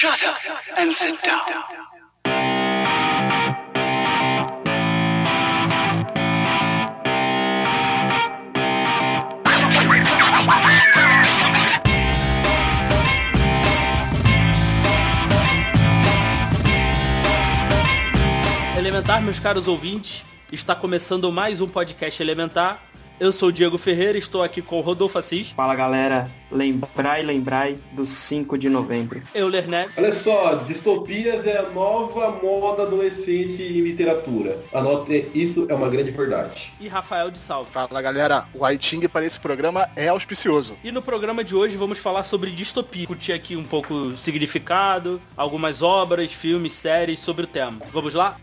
Shut up and sit down. Elementar, meus caros ouvintes, está começando mais um podcast Elementar. Eu sou o Diego Ferreira, estou aqui com o Rodolfo Assis, Fala galera, lembrai, lembrai do 5 de novembro. Euler Neves Olha só, distopias é a nova moda adolescente em literatura. Anote, isso é uma grande verdade. e Rafael de Salvo. Fala galera, o Aiting para esse programa é auspicioso. E no programa de hoje vamos falar sobre distopia. Discutir aqui um pouco o significado, algumas obras, filmes, séries sobre o tema. Vamos lá?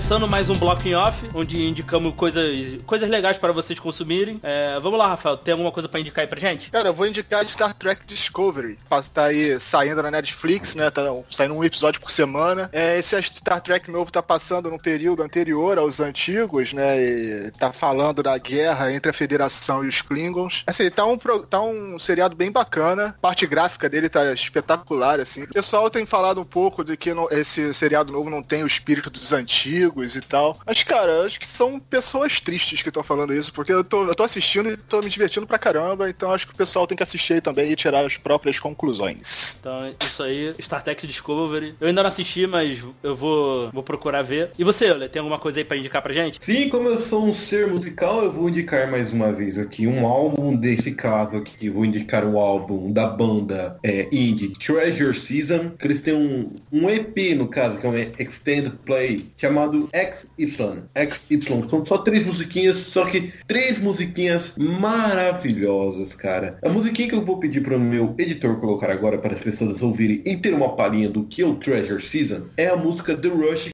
Começando mais um bloco em off, onde indicamos coisas, coisas legais para vocês consumirem. É, vamos lá, Rafael, tem alguma coisa para indicar aí pra gente? Cara, eu vou indicar Star Trek Discovery. Tá aí saindo na Netflix, né? Tá saindo um episódio por semana. É, esse Star Trek novo tá passando no período anterior aos antigos, né? E tá falando da guerra entre a Federação e os Klingons. Assim, tá um, tá um seriado bem bacana. A parte gráfica dele tá espetacular, assim. O pessoal tem falado um pouco de que esse seriado novo não tem o espírito dos antigos e tal. Mas, cara, acho que são pessoas tristes que estão falando isso, porque eu tô, eu tô assistindo e tô me divertindo pra caramba, então acho que o pessoal tem que assistir aí também e tirar as próprias conclusões. Então, isso aí, Star Trek Discovery. Eu ainda não assisti, mas eu vou, vou procurar ver. E você, Euler, tem alguma coisa aí pra indicar pra gente? Sim, como eu sou um ser musical, eu vou indicar mais uma vez aqui um álbum desse caso aqui. Eu vou indicar o álbum da banda é, indie Treasure Season, que eles têm um, um EP, no caso, que é um Extended Play, chamado XY. XY. São só três musiquinhas, só que três musiquinhas maravilhosas, cara. A musiquinha que eu vou pedir para o meu editor colocar agora para as pessoas ouvirem e ter uma palhinha do que é o Treasure Season é a música The Rush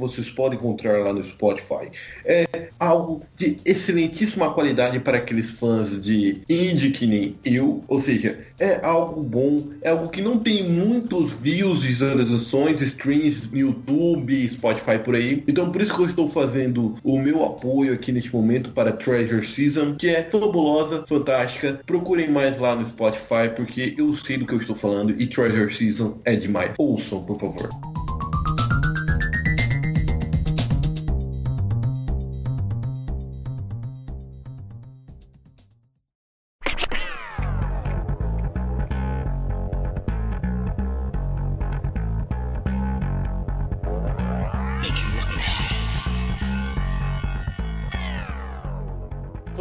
vocês podem encontrar lá no Spotify. É algo de excelentíssima qualidade para aqueles fãs de indie que nem eu, ou seja, é algo bom, é algo que não tem muitos views, visualizações, streams no YouTube, Spotify por aí. Então por isso que eu estou fazendo o meu apoio aqui neste momento para Treasure Season, que é fabulosa, fantástica. Procurem mais lá no Spotify porque eu sei do que eu estou falando e Treasure Season é demais. Ouçam, por favor.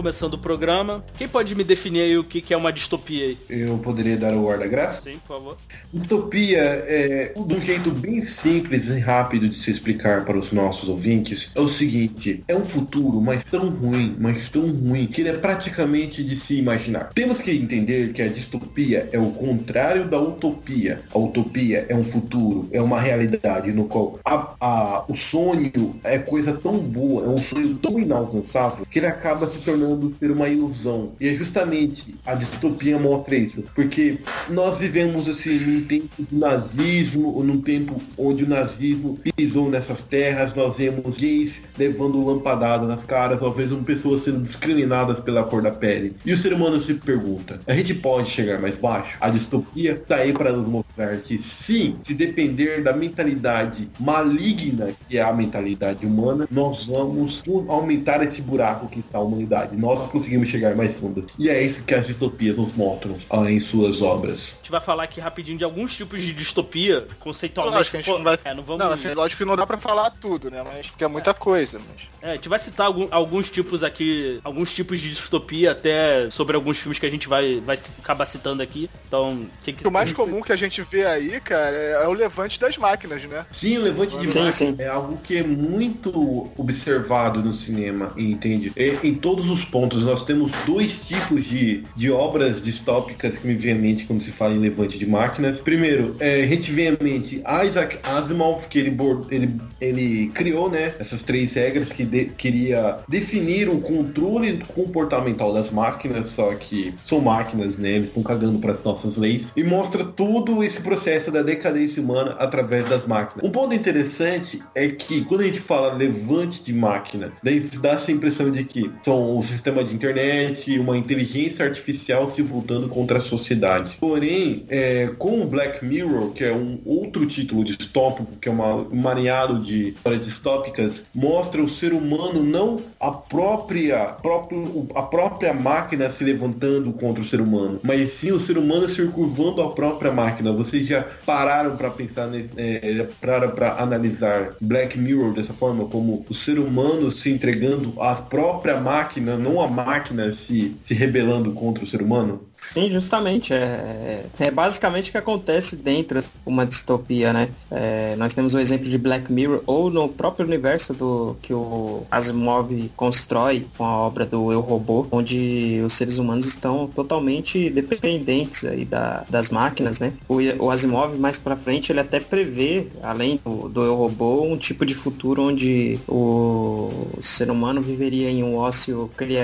Começando o programa. Quem pode me definir aí o que que é uma distopia aí? Eu poderia dar o guarda-graça? Sim, por favor. Distopia é de um jeito bem simples e rápido de se explicar para os nossos ouvintes. É o seguinte, é um futuro, mas tão ruim, mas tão ruim, que ele é praticamente de se imaginar. Temos que entender que a distopia é o contrário da utopia. A utopia é um futuro, é uma realidade no qual a- a- o sonho é coisa tão boa, é um sonho tão inalcançável, que ele acaba se tornando ser uma ilusão. E é justamente a distopia mostra isso. Porque nós vivemos assim num tempo do nazismo, ou num tempo onde o nazismo pisou nessas terras, nós vemos gays levando lampadado nas caras, nós vemos pessoas sendo discriminadas pela cor da pele. E o ser humano se pergunta, a gente pode chegar mais baixo? A distopia está aí para nos mostrar que sim, se depender da mentalidade maligna que é a mentalidade humana, nós vamos aumentar esse buraco que está a humanidade. nós conseguimos chegar mais fundo. E é isso que as distopias nos mostram ah, em suas obras. A gente vai falar aqui rapidinho de alguns tipos de distopia, conceitualmente. Lógico que a gente não vai- É, não vamos. Não, assim, lógico que não dá pra falar tudo, né? Mas porque é muita coisa. Mas... É, a gente vai citar algum- alguns tipos aqui, alguns tipos de distopia, até sobre alguns filmes que a gente vai, vai acabar citando aqui. Então, que que... O mais comum que a gente vê aí, cara, é o levante das máquinas, né? Sim, o levante de Sim, máquina sim. é algo que é muito observado no cinema, entende? E, em todos os pontos, nós temos dois tipos de, de obras distópicas que me vem à mente quando se fala em levante de máquinas. Primeiro, é, a gente vem à mente Isaac Asimov, que ele, ele, ele criou né, essas três regras que de- queria definir o controle comportamental das máquinas, só que são máquinas, né? Eles estão cagando para as nossas leis. E mostra todo esse processo da decadência humana através das máquinas. Um ponto interessante é que quando a gente fala levante de máquinas, daí dá essa impressão de que são um sistema de internet, uma inteligência artificial se voltando contra a sociedade. Porém, é, com o Black Mirror, que é um outro título distópico, que é uma, um mareado de histórias distópicas, mostra o ser humano não a própria, próprio, a própria máquina se levantando contra o ser humano, mas sim o ser humano se curvando a própria máquina. Vocês já pararam para pensar nesse, é, pararam para analisar Black Mirror dessa forma, como o ser humano se entregando à própria máquina, não a máquina se, se rebelando contra o ser humano? Sim, justamente. É, é basicamente o que acontece dentro de uma distopia, né? É, nós temos o exemplo de Black Mirror ou no próprio universo do que o Asimov constrói com a obra do Eu Robô, onde os seres humanos estão totalmente dependentes aí da- das máquinas, né? O, o Asimov mais pra frente ele até prevê, além do, do Eu Robô, um tipo de futuro onde o ser humano viveria em um ócio criativo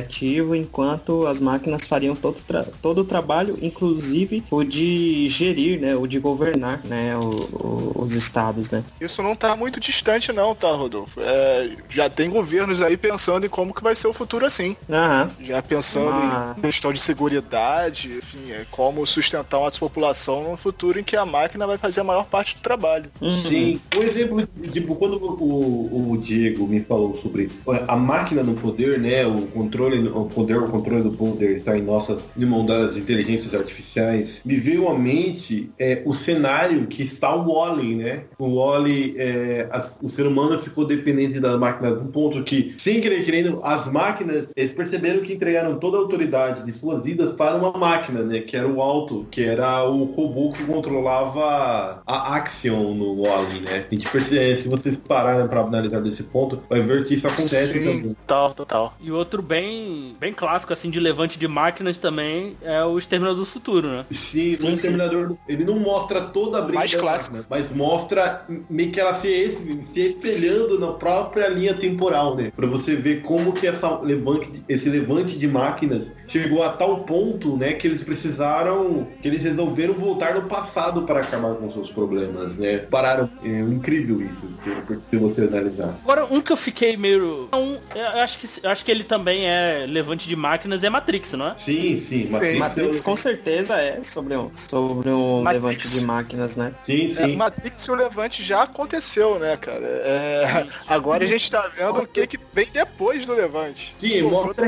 enquanto as máquinas fariam todo, o tra- todo o trabalho, inclusive o de gerir, né, o de governar, né, o- o- os estados, né. Isso não tá muito distante, não, tá, Rodolfo? É, já tem governos aí pensando em como que vai ser o futuro assim. Aham. Já pensando Ah. em questão de seguridade, enfim, é como sustentar uma população num futuro em que a máquina vai fazer a maior parte do trabalho. Uhum. Sim, um exemplo, tipo, quando o, o Diego me falou sobre a máquina no poder, né, o controle, o poder, o controle do poder está em nossas de mão das inteligências artificiais, me veio à mente é, o cenário que está o Wally, né? O Wally, é, as- o ser humano ficou dependente das máquinas, um ponto que, sem querer querendo, as máquinas, eles perceberam que entregaram toda a autoridade de suas vidas para uma máquina, né? Que era o Alto, que era o robô que controlava a Axion no Wally, né? A gente percebe, se vocês pararem para analisar desse ponto, vai ver que isso acontece Sim, também. tal, total. E outro bem, bem clássico, assim, de levante de máquinas também é o Exterminador do Futuro, né? Sim, Sim, Exterminador, ele não mostra toda a briga Mais clássico. máquina, mas mostra meio que ela se, se espelhando na própria linha temporal, né? Pra você ver como que essa levante, esse levante de máquinas chegou a tal ponto, né, que eles precisaram, que eles resolveram voltar no passado para acabar com seus problemas, né? Pararam, é incrível isso, se- você analisar. Agora, um que eu fiquei meio. Um, eu acho que, eu acho que ele também é levante de máquinas, é Matrix, não é? Sim, sim, Matrix, Matrix é- com certeza é sobre um, sobre um Matrix. levante de máquinas, né. Sim, É, sim. Matrix e o Levante já aconteceu, né, cara? É, agora a gente tá vendo o que, que vem depois do Levante. Sim, mostra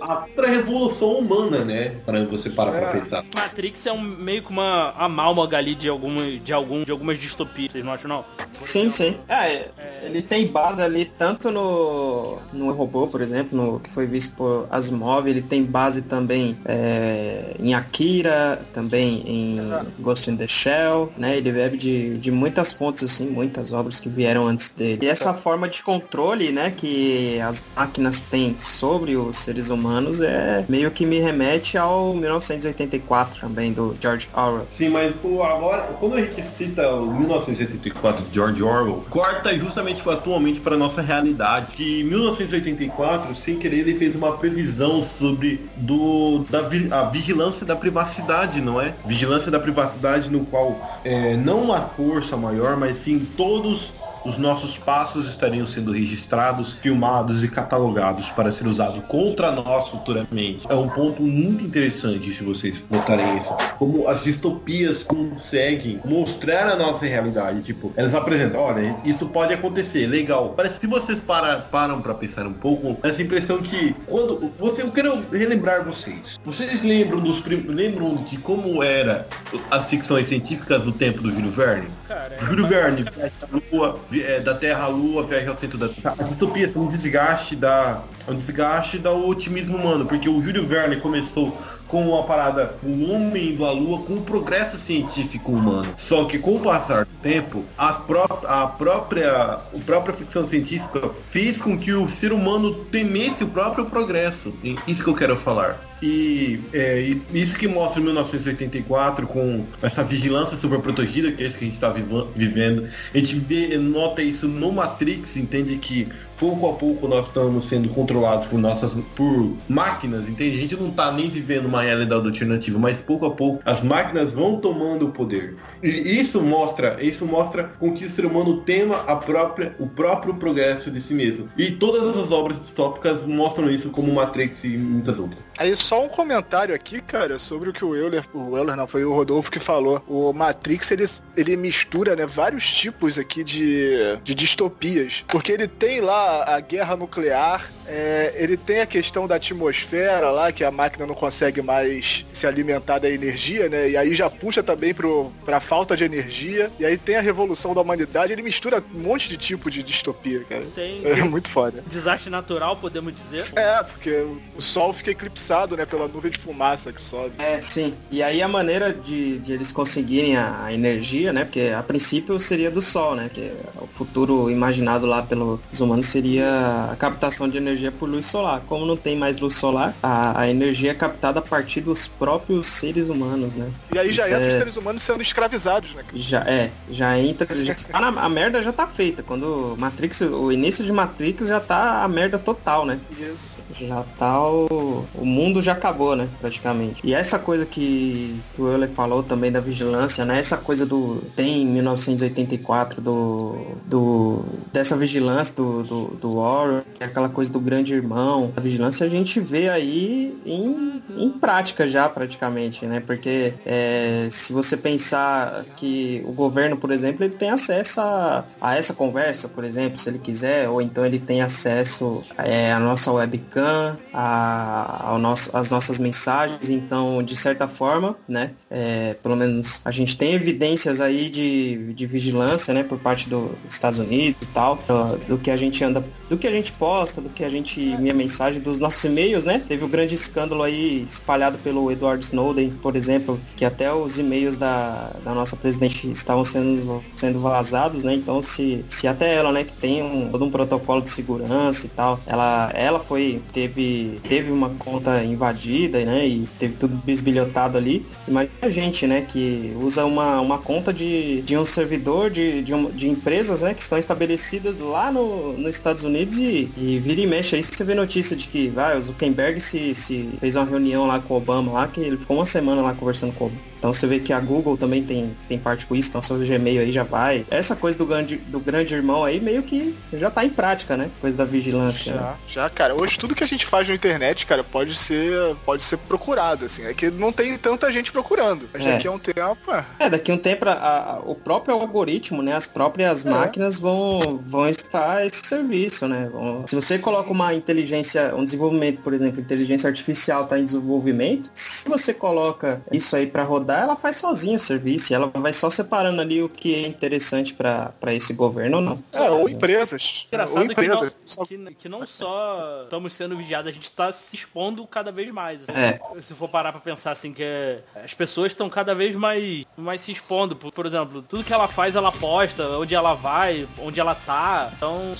a, outra revolução humana, né? Para você parar É. pra pensar. Matrix é um, meio que uma amálgama ali de, alguma, de, algum, de algumas distopias, vocês não acham, não? Sim, sim. É, ele tem base ali tanto no, no robô, por exemplo, no que foi visto por Asimov, ele tem base também é, em Akira, também em Ghost in the Shell, né? Ele bebe de, de muitas fontes, assim, muitas obras que vieram antes dele. E essa forma de controle, né, que as máquinas têm sobre os seres humanos é meio que me remete ao 1984 também, do George Orwell. Sim, mas pô, agora, quando a gente cita o 1984 de George Orwell, corta justamente atualmente para nossa realidade. Que em 1984, sem querer, ele fez uma previsão sobre do, da vi- a vigilância da privacidade, não é? Vigilância da privacidade no qual é, não a força maior, mas sim todos os nossos passos estariam sendo registrados, filmados e catalogados para ser usado contra nós futuramente. É um ponto muito interessante se vocês notarem isso. Como as distopias conseguem mostrar a nossa realidade. Tipo, elas apresentam, olha, isso pode acontecer, legal. Parece que se vocês para, param para pensar um pouco, essa impressão que quando você, eu quero relembrar vocês. Vocês lembram dos lembram de como era as ficções científicas do tempo do Júlio Verne? Cara, é Júlio Verne, viagem da Lua, é, da Terra à Lua, viagem ao centro da Terra. As distopias são um desgaste da, um desgaste do otimismo humano, porque o Júlio Verne começou com uma parada, o homem indo à lua com o progresso científico humano. Só que com o passar do tempo, as pró- a própria, a própria ficção científica fez com que o ser humano temesse o próprio progresso. E Isso que eu quero falar. E, é, e isso que mostra 1984 com essa vigilância super protegida, que é isso que a gente está vivendo. A gente vê, nota isso no Matrix, entende que pouco a pouco nós estamos sendo controlados por nossas por máquinas, entende? A gente não está nem vivendo uma realidade alternativa, mas pouco a pouco as máquinas vão tomando o poder. E isso mostra, isso mostra com que o ser humano tema a própria, o próprio progresso de si mesmo. E todas as obras distópicas mostram isso como Matrix e muitas outras. Aí só um comentário aqui, cara, sobre o que o Euler, o Euler não, foi o Rodolfo que falou. O Matrix, ele, ele mistura, né, vários tipos aqui de, de distopias. Porque ele tem lá a guerra nuclear, é, ele tem a questão da atmosfera lá, que a máquina não consegue mais se alimentar da energia, né, e aí já puxa também pro, pra falta de energia. E aí tem a revolução da humanidade, ele mistura um monte de tipo de distopia, cara. Tem É muito foda. desastre natural, podemos dizer. É, porque o sol fica eclipsado, né, pela nuvem de fumaça que sobe. É, sim. E aí a maneira de, de eles conseguirem a, a energia, né? Porque a princípio seria do Sol, né? Que o futuro imaginado lá pelos humanos seria a captação de energia por luz solar. Como não tem mais luz solar, a, a energia é captada a partir dos próprios seres humanos, né? E aí já Isso entra os é- seres humanos sendo escravizados, né? Já é, já entra. Já, tá a merda já tá feita. Quando Matrix, o início de Matrix já tá a merda total, né? Isso. Já tá o. O mundo já acabou, né? Praticamente. E essa coisa que, o Euler falou também da vigilância, né? Essa coisa do. Tem em 1984 do. do dessa vigilância do, do, do Warren, é aquela coisa do grande irmão. A vigilância a gente vê aí em, em prática já, praticamente, né? Porque é, se você pensar que o governo, por exemplo, ele tem acesso a, a essa conversa, por exemplo, se ele quiser, ou então ele tem acesso é, à nossa webcam, a, ao nosso, às nossas mensagens, então, de certa forma, né, é, pelo menos a gente tem evidências aí de, de vigilância, né, por parte dos Estados Unidos e tal, do, do que a gente anda, do que a gente posta, do que a gente minha mensagem, dos nossos e-mails, né, teve o grande escândalo aí espalhado pelo Edward Snowden, por exemplo, que até os e-mails da, da nossa presidente estavam sendo, sendo vazados, né, então se, se até ela, né, que tem um, todo um protocolo de segurança e tal, ela, ela foi, teve, teve uma conta invadida, né, e teve tudo bisbilhotado ali, imagina a gente, né, que usa uma, uma conta de, de um servidor de, de, um- de empresas, né, que estão estabelecidas lá no, nos Estados Unidos e, e vira e mexe aí você vê notícia de que vai, o Zuckerberg se, se fez uma reunião lá com o Obama lá, que ele ficou uma semana lá conversando com o Obama. Então você vê que a Google também tem, tem parte com isso, então seu Gmail aí já vai. Essa coisa do grande, do grande irmão aí meio que já tá em prática, né? Coisa da vigilância. né? Já, já, cara. Hoje tudo que a gente faz na internet, cara, pode ser, pode ser procurado, assim. É que não tem tanta gente procurando. Mas É. daqui a um tempo, é. É, daqui a um tempo a- a- o próprio algoritmo, né, as próprias É. máquinas vão, vão estar esse serviço, né? Vão- se você coloca uma inteligência, um desenvolvimento, por exemplo, inteligência artificial está em desenvolvimento, se você coloca isso aí para rodar, ela faz sozinha o serviço, ela vai só separando ali o que é interessante para esse governo ou não. É, ou empresas. ou Engraçado que não, empresas. Só- que, que não só estamos sendo vigiados, a gente está se expondo cada vez mais. assim. É. Se for parar pra pensar assim, que é- as pessoas estão cada vez mais, mais se expondo. Por, por exemplo, tudo que ela faz, ela posta, onde ela vai, onde ela tá. Então,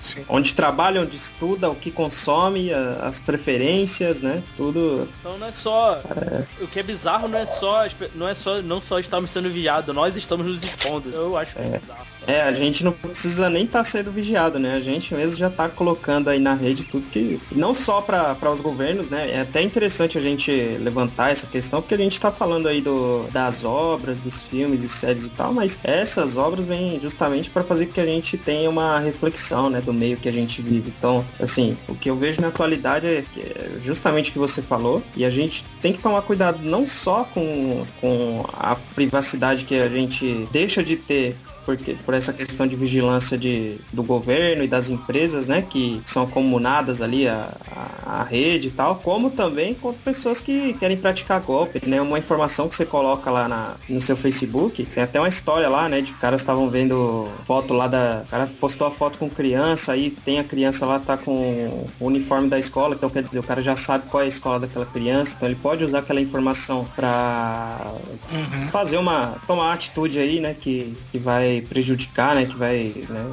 Sim. Onde trabalha, onde estuda, o que consome, a- as preferências, né? Tudo. então não é só. O que é bizarro não é só, não é só, não só estamos sendo vigiados, nós estamos nos expondo. Eu acho que é, bizarro. É, a gente não precisa nem estar sendo vigiado, né? A gente mesmo já tá colocando aí na rede tudo que. Não só para os governos, né? É até interessante a gente levantar essa questão, porque a gente tá falando aí do, das obras, dos filmes e séries e tal, mas essas obras vêm justamente para fazer que a gente tenha uma reflexão, né? Do meio que a gente vive. Então, assim, o que eu vejo na atualidade é é justamente o que você falou, e a gente tem que tomar cuidado não só com, com a privacidade que a gente deixa de ter porque por essa questão de vigilância de, do governo e das empresas, né, que são comunadas ali a, a, a rede e tal, como também contra pessoas que querem praticar golpe, né, uma informação que você coloca lá na, no seu Facebook, tem até uma história lá, né, de caras estavam vendo foto lá da, o cara postou a foto com criança, aí tem a criança lá tá com o uniforme da escola, então quer dizer, o cara já sabe qual é a escola daquela criança, então ele pode usar aquela informação para fazer uma tomar uma atitude aí, né, que, que vai prejudicar, né, que vai né,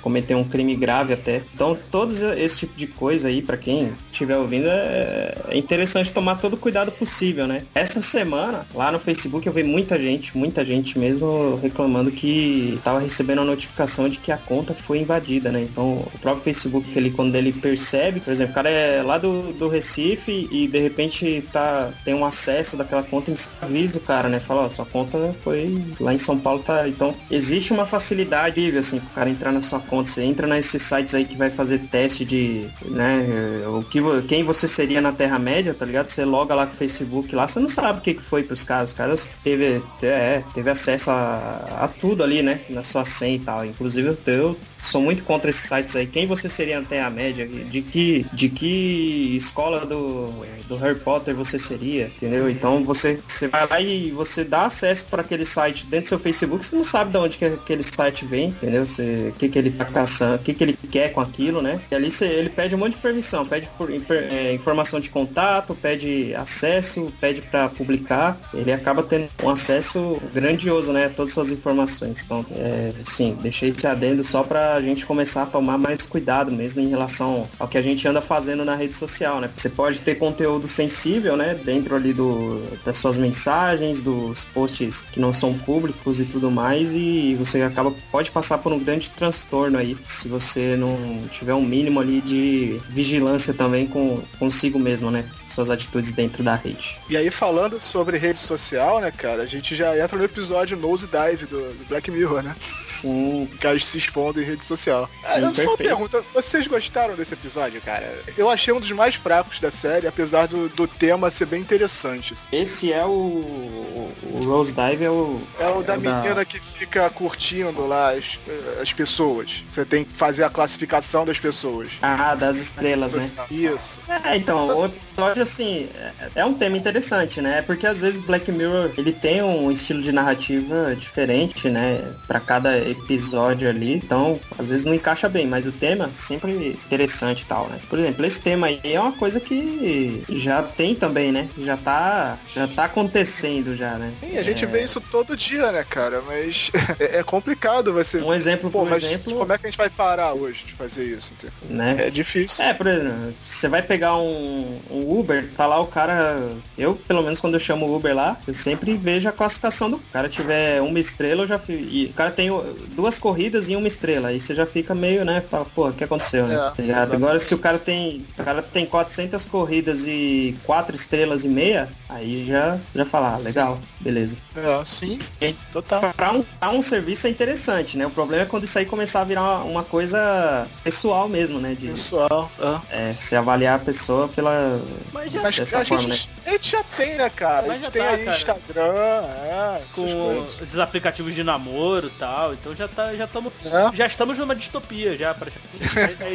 cometer um crime grave até. Então, todos esse tipo de coisa aí, para quem estiver ouvindo, é, é interessante tomar todo o cuidado possível, né? Essa semana, lá no Facebook, eu vi muita gente, muita gente mesmo reclamando que tava recebendo a notificação de que a conta foi invadida, né? Então, o próprio Facebook, ele, quando ele percebe, por exemplo, o cara é lá do, do Recife e de repente tá, tem um acesso daquela conta, avisa o cara, né? Fala, ó, sua conta foi lá em São Paulo, tá? Então, existe uma facilidade, assim, pro cara entrar na sua conta. Você entra nesses sites aí que vai fazer teste de, né, o que, quem você seria na Terra-média, tá ligado? Você loga lá com o Facebook lá, você não sabe o que, que foi pros caras. Os caras teve, te- é, teve acesso a, a tudo ali, né, na sua senha e tal. Inclusive, eu, eu sou muito contra esses sites aí. Quem você seria na Terra-média? De que, de que escola do, do Harry Potter você seria, entendeu? Então, você, você vai lá e você dá acesso para aquele site dentro do seu Facebook, você não sabe de onde que aquele site vem, entendeu? O que, que ele tá caçando, o que, que ele quer com aquilo, né? E ali você, ele pede um monte de permissão, pede por, é, informação de contato, pede acesso, pede para publicar. Ele acaba tendo um acesso grandioso, né? a Todas as suas informações. Então, é, sim, deixei esse adendo só pra gente começar a tomar mais cuidado mesmo em relação ao que a gente anda fazendo na rede social, né? Você pode ter conteúdo sensível, né? Dentro ali do, das suas mensagens, dos posts que não são públicos e tudo mais, e você acaba pode passar por um grande transtorno aí se você não tiver um mínimo ali de vigilância também com consigo mesmo, né? Suas atitudes dentro da rede. E aí, falando sobre rede social, né, cara, a gente já entra no episódio Nose Dive do, do Black Mirror, né? Sim, Que eles se expondo em rede social. Sim, Ah, eu só uma pergunta, vocês gostaram desse episódio, cara? Eu achei um dos mais fracos da série, apesar do, do tema ser bem interessante. esse é o, o, Rose Dive é o É o da É o da- menina que fica curtindo lá as, as pessoas. Você tem que fazer a classificação das pessoas. ah, das estrelas, né? Isso. É, então, o episódio, assim, é- é um tema interessante, né? Porque às vezes Black Mirror, ele tem um estilo de narrativa diferente, né? Pra cada episódio ali. Então, às vezes não encaixa bem, mas o tema sempre interessante e tal, né? Por exemplo, esse tema aí é uma coisa que já tem também, né? Já tá, já tá acontecendo já, né? Sim, a gente É, vê isso todo dia, né, cara? Mas é, é complicado você. Um exemplo, Pô, por mas exemplo, como é que a gente vai parar hoje de fazer isso? entendeu? né? É difícil. É, por exemplo, você vai pegar um, um Uber, tá lá o cara. Eu, pelo menos, quando eu chamo o Uber lá, eu sempre vejo a classificação do cara. tiver uma estrela, eu já fi- E o cara tem o- duas corridas e uma estrela. Aí você já fica meio, né? Fala, pô, o que aconteceu, né? É, Tá. Agora, se o cara tem. O cara tem 400 corridas e quatro estrelas e meia, aí já, já fala, ah, legal, beleza. É, sim, E total. Pra um, pra um serviço é interessante, né? O problema é quando isso aí começar a virar uma, uma coisa pessoal mesmo, né? De Pessoal, é. é, você avaliar a pessoa pela. Mas já Mas Dessa a, forma, gente, a gente já tem, né, cara? Mas a já gente tem tá, aí cara. Instagram, é, com esses aplicativos de namoro e tal, então já tá, já estamos É. já estamos numa distopia já para é, é, é,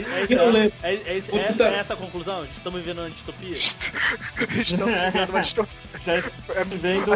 é, é, é, é essa a conclusão? Estamos vivendo uma distopia? Estamos vivendo uma distopia.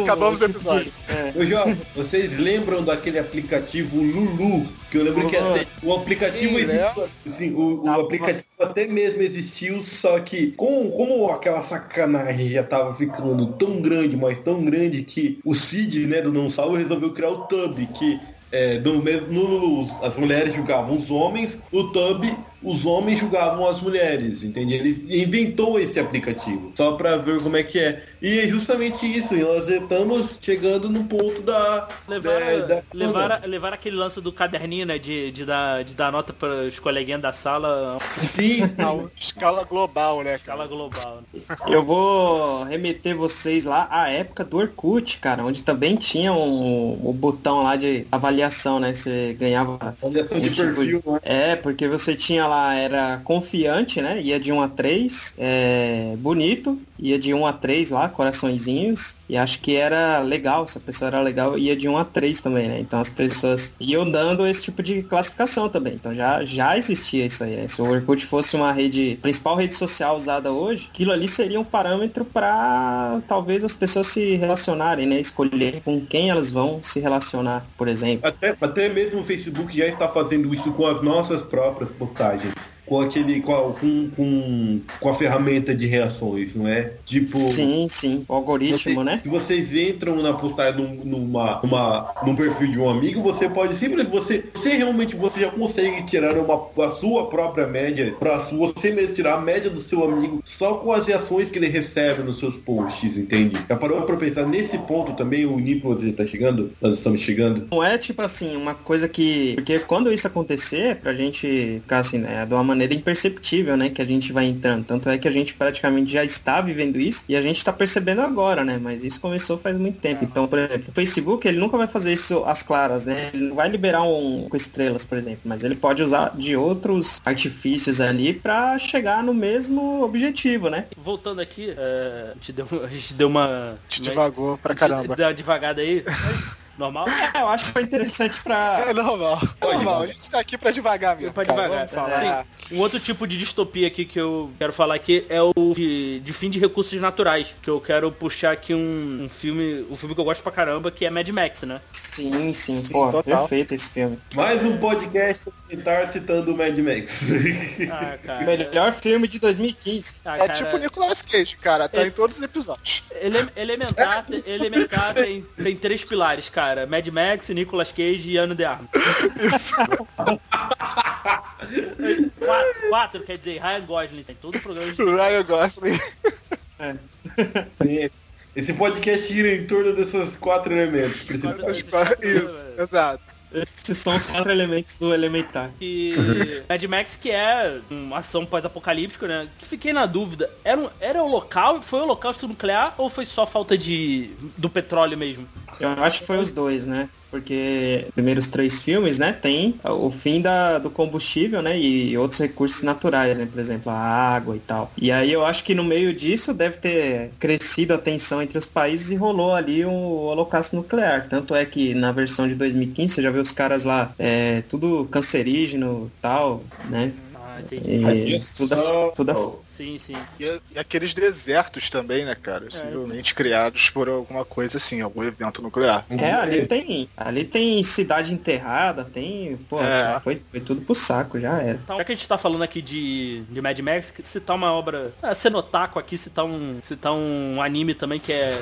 Acabamos o tipo episódio. é. Ô, Jovem, vocês lembram daquele aplicativo Lulu? Que eu lembro que até, o aplicativo Sim, né? assim, o, o Ah, aplicativo até mesmo existiu, só que com, como aquela sacanagem já tava ficando tão grande, mas tão grande que o Cid, né, do Não Salvo, resolveu criar o Tub, que é, do mesmo, no as mulheres julgavam os homens, o Tub os homens julgavam as mulheres, entende? Ele inventou esse aplicativo, só pra ver como é que é. E é justamente isso, e nós estamos chegando no ponto da... Levar, da- da- levar, levar aquele lance do caderninho, né? De, de, dar, de dar nota para os coleguinhas da sala Sim, A escala global, né, cara? escala global. Eu vou remeter vocês lá à época do Orkut, cara, onde também tinha um, o botão lá de avaliação, né? Você ganhava. avaliação de um tipo perfil, né? É, porque você tinha lá, era confiante, né? Ia de 1 a 3, é, bonito, ia de 1 a 3 lá, coraçõezinhos, e acho que era legal, se a pessoa era legal, ia de 1 a 3 também, né? Então as pessoas iam dando esse tipo de classificação também. Então já, já existia isso aí, né? Se o Orkut fosse uma rede, principal rede social usada hoje, aquilo ali seria um parâmetro para talvez as pessoas se relacionarem, né? Escolher com quem elas vão se relacionar, por exemplo. Até, até mesmo o Facebook já está fazendo isso com as nossas próprias postagens. Com aquele. Com a, com, com, a ferramenta de reações, não é? Tipo. Sim, sim. O algoritmo, né? Se vocês entram na postagem num, numa, numa, num perfil de um amigo, você pode simplesmente você, você realmente você já consegue tirar uma, a sua própria média para você mesmo tirar a média do seu amigo só com as reações que ele recebe nos seus posts, entende? Já parou para pensar nesse ponto também o Nicolas está chegando? Nós estamos chegando. Não é tipo assim, uma coisa que. Porque quando isso acontecer, pra gente ficar assim, né, de uma maneira imperceptível, né, que a gente vai entrando. Tanto é que a gente praticamente já está vivendo isso e a gente tá percebendo agora, né? Mas isso começou faz muito tempo. Então, por exemplo, o Facebook, ele nunca vai fazer isso às claras, né? Ele não vai liberar um com estrelas, por exemplo, mas ele pode usar de outros artifícios ali pra chegar no mesmo objetivo, né? Voltando aqui, é, a, gente deu, a gente deu uma. Pra a gente caramba. Deu uma devagada aí. Normal? É, eu acho que foi interessante pra. É normal. É normal. A gente tá aqui pra devagar mesmo. Pra cara. devagar. Vamos falar. Sim. Um outro tipo de distopia aqui que eu quero falar aqui é o de, de fim de recursos naturais. Que eu quero puxar aqui um, um filme, um filme que eu gosto pra caramba, que é Mad Max, né? Sim, sim, Sim, pô, total. perfeito esse filme. Mais um podcast militar citando o Mad Max. Ah, cara. Melhor filme de 2015. Ah, É cara, tipo o Nicolas Cage, cara. Tá É. em todos os episódios. Ele- Elementar, Elementar tem, tem três pilares, cara. Mad Max, Nicolas Cage e Ano de Armas. quatro, quatro, quer dizer, Ryan Gosling tem todo o programa de... Ryan Gosling. Esse podcast gira em torno desses quatro elementos principais. Isso, exato. Esses são os quatro elementos do Elementar. E Mad Max, que é uma ação pós-apocalíptica, né? Que fiquei na dúvida. Era, um- era o local, foi o holocausto nuclear ou foi só falta de do petróleo mesmo? Eu acho que foi os dois, né? Porque primeiros três filmes, né, tem o fim da, do combustível, né, e outros recursos naturais, né, por exemplo, a água e tal. E aí eu acho que no meio disso deve ter crescido a tensão entre os países e rolou ali um holocausto nuclear. Tanto é que na versão de 2015 você já vê os caras lá, é, tudo cancerígeno tal, né? Ah, entendi. E tudo, tudo, Sim, sim. E, e aqueles desertos também, né, cara? Possivelmente criados por alguma coisa assim, algum evento nuclear. É, ali tem, ali tem cidade enterrada, tem, pô, É. foi, foi tudo pro saco, já era. Então, já que a gente tá falando aqui de, de Mad Max, citar uma obra. Ah, Senotaco aqui, citar um, citar um anime também que é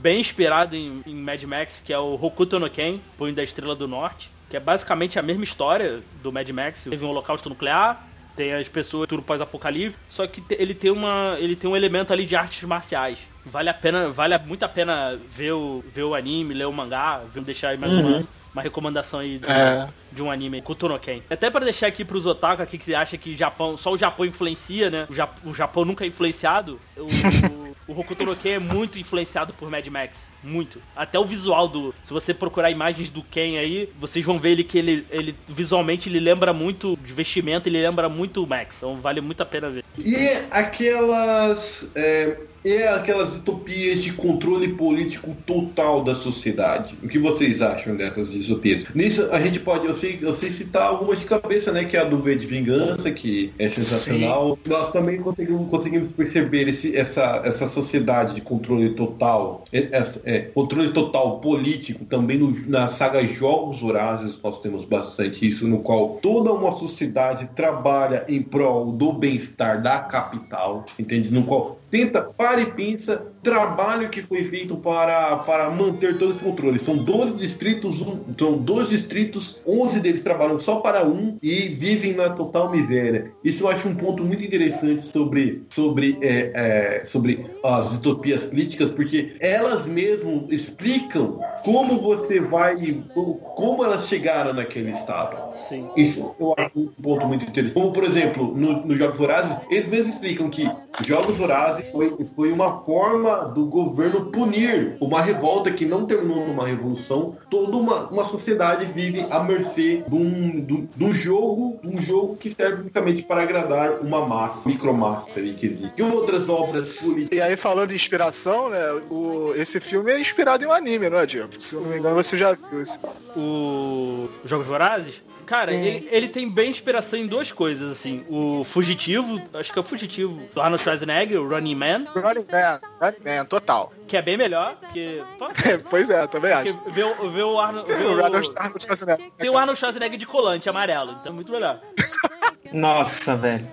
bem inspirado em, em Mad Max, que é o Hokuto no Ken, Punho da Estrela do Norte, que é basicamente a mesma história do Mad Max. Teve um holocausto nuclear, tem as pessoas tudo pós-apocalipse, só que ele tem uma ele tem um elemento ali de artes marciais. Vale a pena, vale muito a pena ver o, ver o anime, ler o mangá, ver, deixar aí mais uma, uma recomendação aí de, É. de um anime, Kutonoken. Até pra deixar aqui pros otaku aqui que acha que Japão, só o Japão influencia, né? O, Jap- o Japão nunca é influenciado. O, o Hokuto no Ken é muito influenciado por Mad Max, muito. Até o visual do, se você procurar imagens do Ken aí, vocês vão ver ele que ele, ele visualmente ele lembra muito de vestimento, ele lembra muito o Max. Então vale muito a pena ver. E aquelas. É, e aquelas distopias de controle político total da sociedade. O que vocês acham dessas distopias? Nisso a gente pode, eu sei, eu sei citar algumas de cabeça, né? Que é a do V de Vingança, que é sensacional. Nós também conseguimos, conseguimos perceber esse, essa, essa sociedade de controle total, é, essa- é, controle total político também no- na saga Jogos Horazes nós temos bastante isso, no qual toda uma sociedade trabalha em prol do bem-estar da capital, entende? No qual tenta, para e pensa trabalho que foi feito para, para manter todo esse controle. São 12 distritos, um, são 12 distritos, 11 deles trabalham só para um e vivem na total miséria. Isso eu acho um ponto muito interessante sobre, sobre, é, é, sobre as distopias políticas, porque elas mesmo explicam como você vai, como elas chegaram naquele estado. Sim. Isso eu acho um ponto muito interessante. Como, por exemplo, no, no Jogos Vorazes, eles mesmos explicam que Jogos Vorazes foi, foi uma forma do governo punir uma revolta que não terminou numa revolução. Toda uma, uma sociedade vive à mercê de um, do, do jogo, um jogo que serve unicamente para agradar uma massa, micromassa, ali que existe. E outras obras políticas. E aí, falando em inspiração, né? O, esse filme é inspirado em um anime, não é, Diego? Se eu não me engano, você já viu isso. O Jogos Vorazes? Cara, ele, ele tem bem inspiração em duas coisas, assim. O Fugitivo, acho que é o Fugitivo do Arnold Schwarzenegger, o Running Man, Running Man, Running Man, total. que é bem melhor, porque... pois é, também acho. vê, o- vê o Arnold... Vê O o, Arnold Schwarzenegger. tem o Arnold Schwarzenegger de colante amarelo, então é muito melhor. Nossa, velho.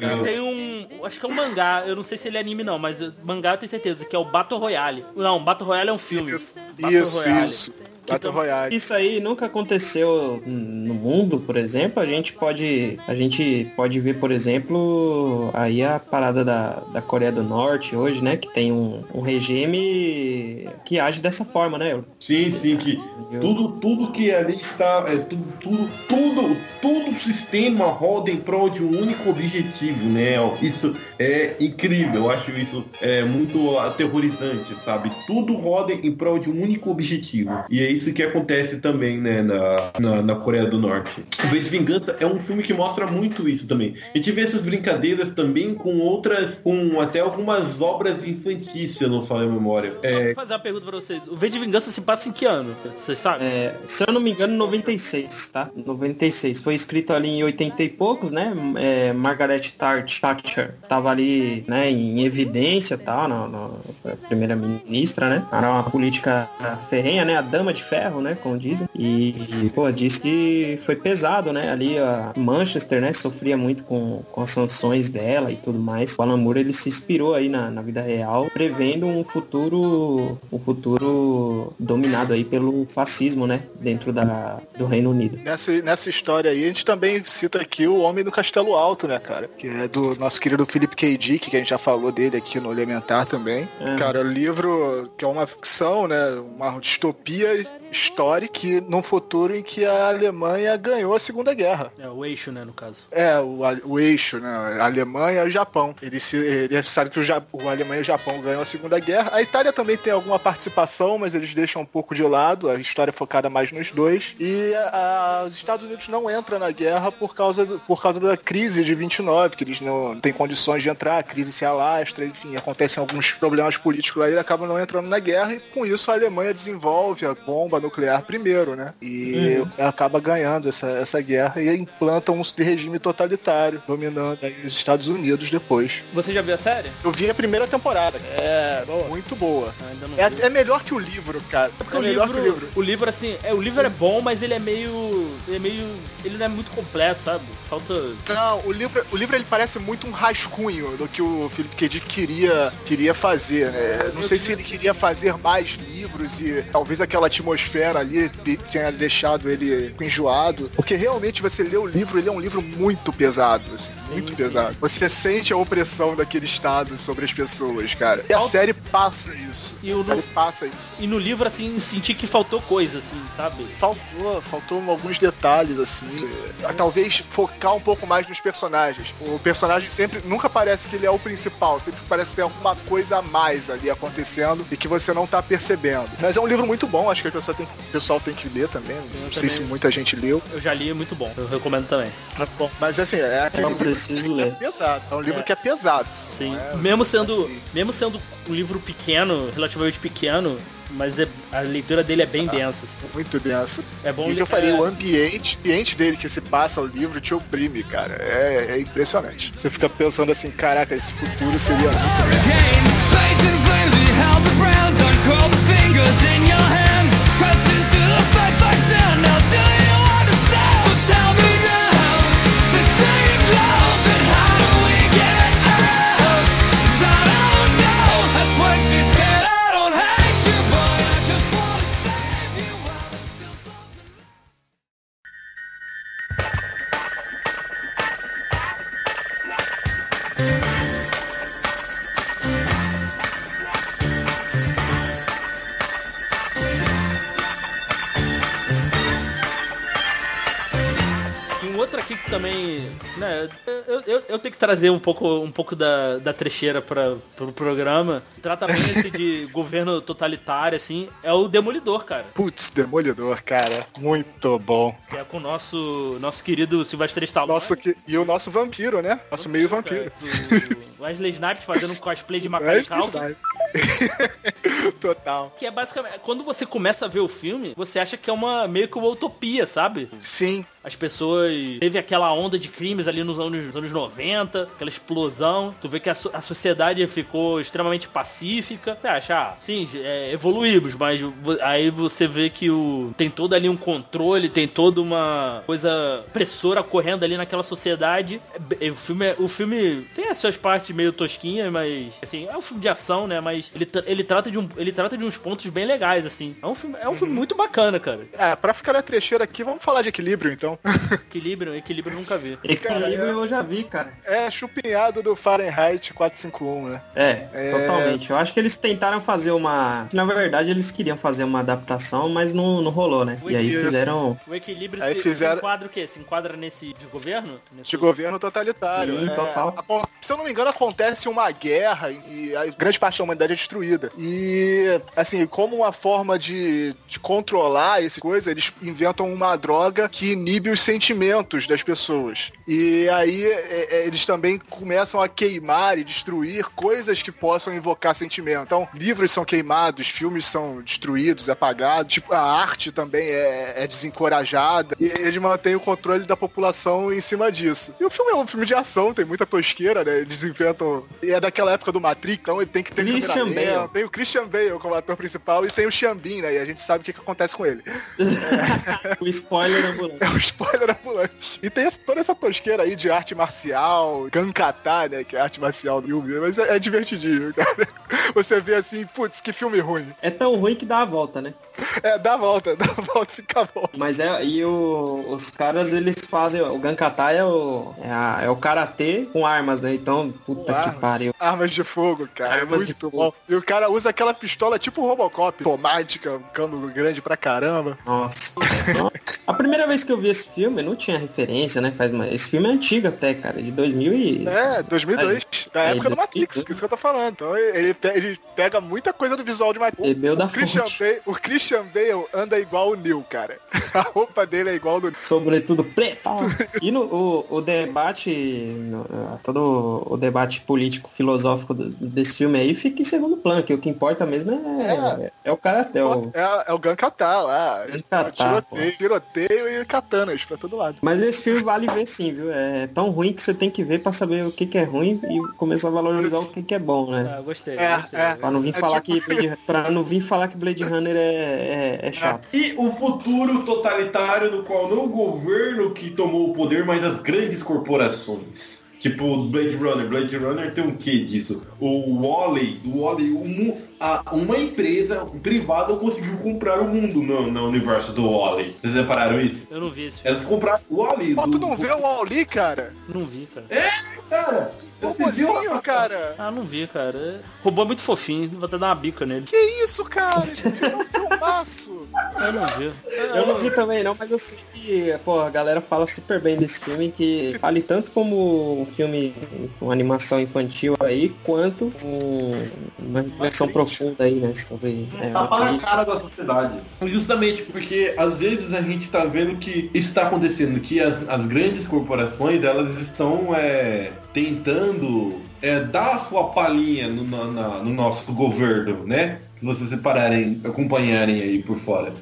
É. Tem um. Acho que é um mangá, eu não sei se ele é anime não, mas o mangá eu tenho certeza, que é o Battle Royale. Não, Battle Royale é um filme. Isso, Battle isso, Royale. isso. Battle Royale. Isso aí nunca aconteceu no mundo, por exemplo. A gente pode, a gente pode ver, por exemplo, aí a parada da, da Coreia do Norte hoje, né? Que tem um, um regime que age dessa forma, né? Sim, sim, que tudo, tudo que ali está, é, tudo, tudo, tudo, todo o sistema roda em prol de um único objetivo, né? Isso é incrível, eu acho isso é, muito aterrorizante, sabe? Tudo roda em prol de um único objetivo. E é isso que acontece também, né, na, na, na Coreia do Norte. O V de Vingança é um filme que mostra muito isso também. Gente vê essas brincadeiras também com outras, com até algumas obras infantis, se eu não falei a memória. Só É, fazer uma pergunta pra vocês. O V de Vingança se passa em que ano? Vocês sabem? É, se eu não me engano, 96, tá? 96. Foi escrito ali em 80 e poucos, né? É, Margaret Thatcher Thatcher tava ali, né, em evidência tal, na, na primeira ministra, né? Era uma política ferrenha, né? A dama de ferro, né? Como dizem. E, pô, diz que foi pesado, né? Ali a Manchester, né? Sofria muito com, com as sanções dela e tudo mais. O Alan Moore, ele se inspirou aí na, na vida real, prevendo um futuro, um futuro dominado aí pelo fascismo, né? Dentro da, do Reino Unido. Nessa, nessa história aí, a gente também cita aqui o Homem do Castelo Alto, né, cara? Que é do nosso querido Philip K. Dick, que a gente já falou dele aqui no Elementar também. É. Cara, o livro que é uma ficção, né? Uma distopia histórica que, num futuro em que a Alemanha ganhou a Segunda Guerra. É, o eixo, né, no caso. É, o, o eixo, né? A Alemanha e o Japão. Ele, se, ele sabe que o, Ja- o Alemanha e o Japão ganham a Segunda Guerra. A Itália também tem alguma participação, mas eles deixam um pouco de lado. A história é focada mais nos dois. E a- a- os Estados Unidos não entram na guerra por causa, do- por causa da crise de 29, que eles não têm condições de entrar, a crise se alastra, enfim, acontecem alguns problemas políticos aí, acabam não entrando na guerra. E com isso a Alemanha desenvolve a bomba nuclear primeiro, né? E acaba ganhando essa, essa guerra e implanta um regime totalitário, dominando aí os Estados Unidos depois. Você já viu a série? Eu vi a primeira temporada. É, muito boa. Ah, não. É, é melhor que o livro, cara. Porque é o melhor livro, que o livro. o livro, assim, é, o livro é bom, mas ele é meio. Ele é meio. Ele não é muito completo, sabe? Falta. Não, o livro, o livro ele parece muito um rascunho do que o Philip K. Dick queria, queria fazer, né? Não Eu sei se ele queria fazer mais livros e talvez aquela atmosfera ali de- tenha deixado ele enjoado. Porque realmente você lê o livro, ele é um livro muito pesado, assim, muito sim. pesado. Você sente a opressão daquele estado sobre as pessoas, cara. E a série passa isso. E a o- série passa isso. E no livro, assim, senti que faltou coisa, assim, sabe? Faltou, faltou alguns detalhes, assim. Talvez focar um pouco mais nos personagens. O personagem sempre, nunca parece que ele é o principal, sempre parece que tem alguma coisa a mais ali acontecendo e que você não tá percebendo. Mas é um livro muito bom, acho que a pessoa tem, o pessoal tem que ler também. Sim, não sei também. se muita gente leu. Eu já li, é muito bom. Eu recomendo também. Mas assim, é aquele livro preciso que é ler. pesado. É um livro É. que é pesado. Sim. Não é- mesmo sendo. assim. Mesmo sendo um livro pequeno, relativamente pequeno, mas é- a leitura dele é bem densa. assim. Muito denso. É bom E o que ler- eu falei, é- o ambiente, o ambiente dele que se passa o livro te oprime, cara. É, é impressionante. Você fica pensando assim, caraca, esse futuro seria trazer um pouco, um pouco da, da trecheira para pro programa. Trata bem esse de governo totalitário, assim, é o Demolidor, cara. Putz, Demolidor, cara. Muito bom. Que é com o nosso, nosso querido Sylvester Stallone. Nosso, que- e o nosso vampiro, né? Nosso meio vampiro. O Wesley Snipes fazendo um cosplay de Macaulay Culkin. Total. Que é basicamente, quando você começa a ver o filme, você acha que é uma meio que uma utopia, sabe? Sim. As pessoas. Teve aquela onda de crimes ali nos anos, nos anos 90, aquela explosão. Tu vê que a, so- a sociedade ficou extremamente pacífica. Você acha, ah, sim, é, evoluímos, mas aí você vê que o, tem todo ali um controle, tem toda uma coisa pressora correndo ali naquela sociedade. É, é, o, filme, é- o filme tem as suas partes meio tosquinhas, mas assim, é um filme de ação, né? Mas ele, tra- ele, trata, de um, ele trata de uns pontos bem legais, assim. É um filme, é um filme muito bacana, cara. É, pra ficar na trecheira aqui, vamos falar de equilíbrio, então. Equilíbrio, equilíbrio eu nunca vi. Equilíbrio Cara, é- eu já vi, cara. É chupinhado do Fahrenheit 451, né? É, É. totalmente. Eu acho que eles tentaram fazer uma. Na verdade, eles queriam fazer uma adaptação, mas não, não rolou, né? E aí Isso. fizeram. O equilíbrio Aí se, fizeram- se enquadra o quê? Se enquadra nesse de governo? Nesse- De governo totalitário. Sim, É, total. Se eu não me engano, acontece uma guerra e a grande parte da humanidade é destruída. E, assim, como uma forma de, de controlar essa coisa, eles inventam uma droga que inibe os sentimentos das pessoas. E aí é, é, eles também começam a queimar e destruir coisas que possam invocar sentimento. Então, livros são queimados, filmes são destruídos, apagados. Tipo, a arte também é, é desencorajada. E eles mantêm o controle da população em cima disso. E o filme é um filme de ação, tem muita tosqueira, né? Eles inventam. E é daquela época do Matrix, então ele tem que ter Christian lenta. Bale. Tem o Christian Bale como ator principal e tem o Xiambin, né? E a gente sabe o que, que acontece com ele. O spoiler ambulante. É um spoiler ambulante. E tem essa- toda essa tosqueira aí de arte marcial, Gankata, né? Que é a arte marcial do filme. Mas é, é divertidinho, cara. Você vê assim, putz, que filme ruim. É tão ruim que dá a volta, né? É, dá a volta, dá a volta, fica a volta. Mas é, e o- os caras, eles fazem, o Gankata é o, é, a- é o karatê com armas, né? Então, puta Com que armas. pariu. Armas de fogo, cara. Armas muito de fogo. bom. E o cara usa aquela pistola tipo Robocop, automática, cano grande pra caramba. Nossa. a primeira vez que eu vi esse filme, não tinha referência, né? Faz uma... Esse filme é antigo até, cara, de 2000 e... É, 2002. Da Aí, época do Matrix, 2002. que é isso que eu tô falando. Então ele, ele pega muita coisa do visual de Matrix. Bebeu da O Christian. Bale, o Christian Bale anda igual o Neil, cara. A roupa dele é igual do. Sobretudo preto. E no, o, o debate, uh, todo o debate político filosófico desse filme aí fica em segundo plano, que o que importa mesmo é, é, o karatê, o, É, é o Gankata lá. Gankata, tiroteio, tiroteio e katanas pra todo lado. Mas esse filme vale ver sim, viu? É tão ruim que você tem que ver pra saber o que, que é ruim e começar a valorizar o que, que é bom, né? Ah, gostei, É, gostei. é. Pra não vir É falar tipo- que Blade, pra não vir falar que Blade Runner é, é, é chato. E o futuro totalitário no qual não o governo que tomou o poder, mas as grandes corporações. Tipo Blade Runner. Blade Runner tem um quê disso? O Wally, o Wally, um- a- uma empresa privada conseguiu comprar o mundo no, no universo do Wally. Vocês repararam isso? Eu não vi filme. Elas compraram o Wally. Pô, do- tu não vê o Wall-E, cara? Não vi, cara. Cara, você viu Robozinho, a- cara. Ah, não vi, cara. É- Robô é muito fofinho, vou até dar uma bica nele. Que isso, cara? Filme é um filmaço. Eu não vi. Eu não vi também não, mas eu sei que, pô, a galera fala super bem desse filme, que vale tanto como um filme com animação infantil aí, quanto um- uma reflexão profunda aí, né, sobre... É, Tapa na uma- cara da sociedade. Justamente porque às vezes a gente tá vendo que isso está acontecendo, que as, as grandes corporações elas estão é, tentando é, dar a sua palhinha no, no nosso governo, né? Se vocês separarem, acompanharem aí por fora.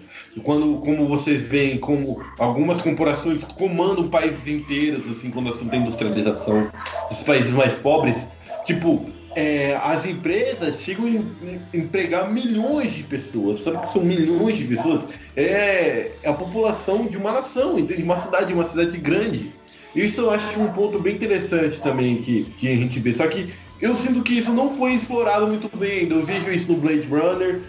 Quando, como vocês veem, como algumas corporações comandam países inteiros, assim, quando o assunto é industrialização dos países mais pobres, tipo, é, as empresas chegam a em- empregar milhões de pessoas. Sabe que são milhões de pessoas? É, é a população de uma nação, de uma cidade, de uma cidade grande. Isso eu acho um ponto bem interessante também que, que a gente vê. Só que eu sinto que isso não foi explorado muito bem. Eu vejo isso no Blade Runner,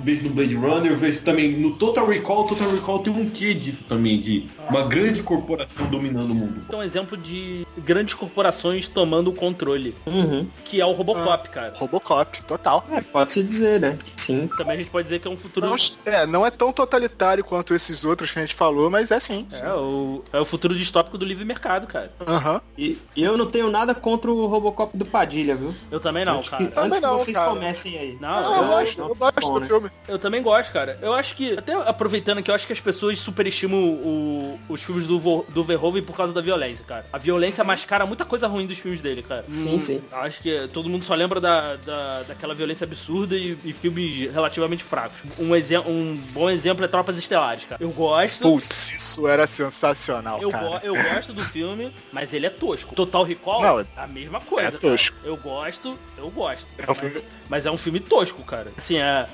vejo no Blade Runner, vejo também no Total Recall. Total Recall tem um quê disso também, de uma grande corporação dominando o mundo. Então, um exemplo de, grandes corporações tomando o controle, Uhum. que é o Robocop, cara. Robocop, total. É, pode-se dizer, né? Sim. Também a gente pode dizer que é um futuro. Não, é, não é tão totalitário quanto esses outros que a gente falou, mas é sim. É o, é o futuro distópico do livre mercado, cara. Aham. E, e eu não tenho nada contra o Robocop do Padilha, viu? Eu também não, cara. que, Também antes que não, vocês cara. comecem aí. Não, Não, eu, eu gosto, eu gosto bom, do né? filme. eu também gosto, cara. Eu acho que, até aproveitando que eu acho que as pessoas superestimam o- os filmes do, do Verhoeven por causa da violência, cara. A violência mascara muita coisa ruim dos filmes dele, cara. Sim, Hum, sim. Acho que todo mundo só lembra da, da, daquela violência absurda e, e filmes relativamente fracos. Um, exem- um bom exemplo é Tropas Estelares, cara. Eu gosto. Putz, isso era sensacional, Eu, cara. go- eu gosto do filme, mas ele é tosco. Total Recall, Não, é- a mesma coisa. é cara. tosco. Eu gosto, eu gosto. É um mas, filme- mas é um filme tosco, cara. Assim, a,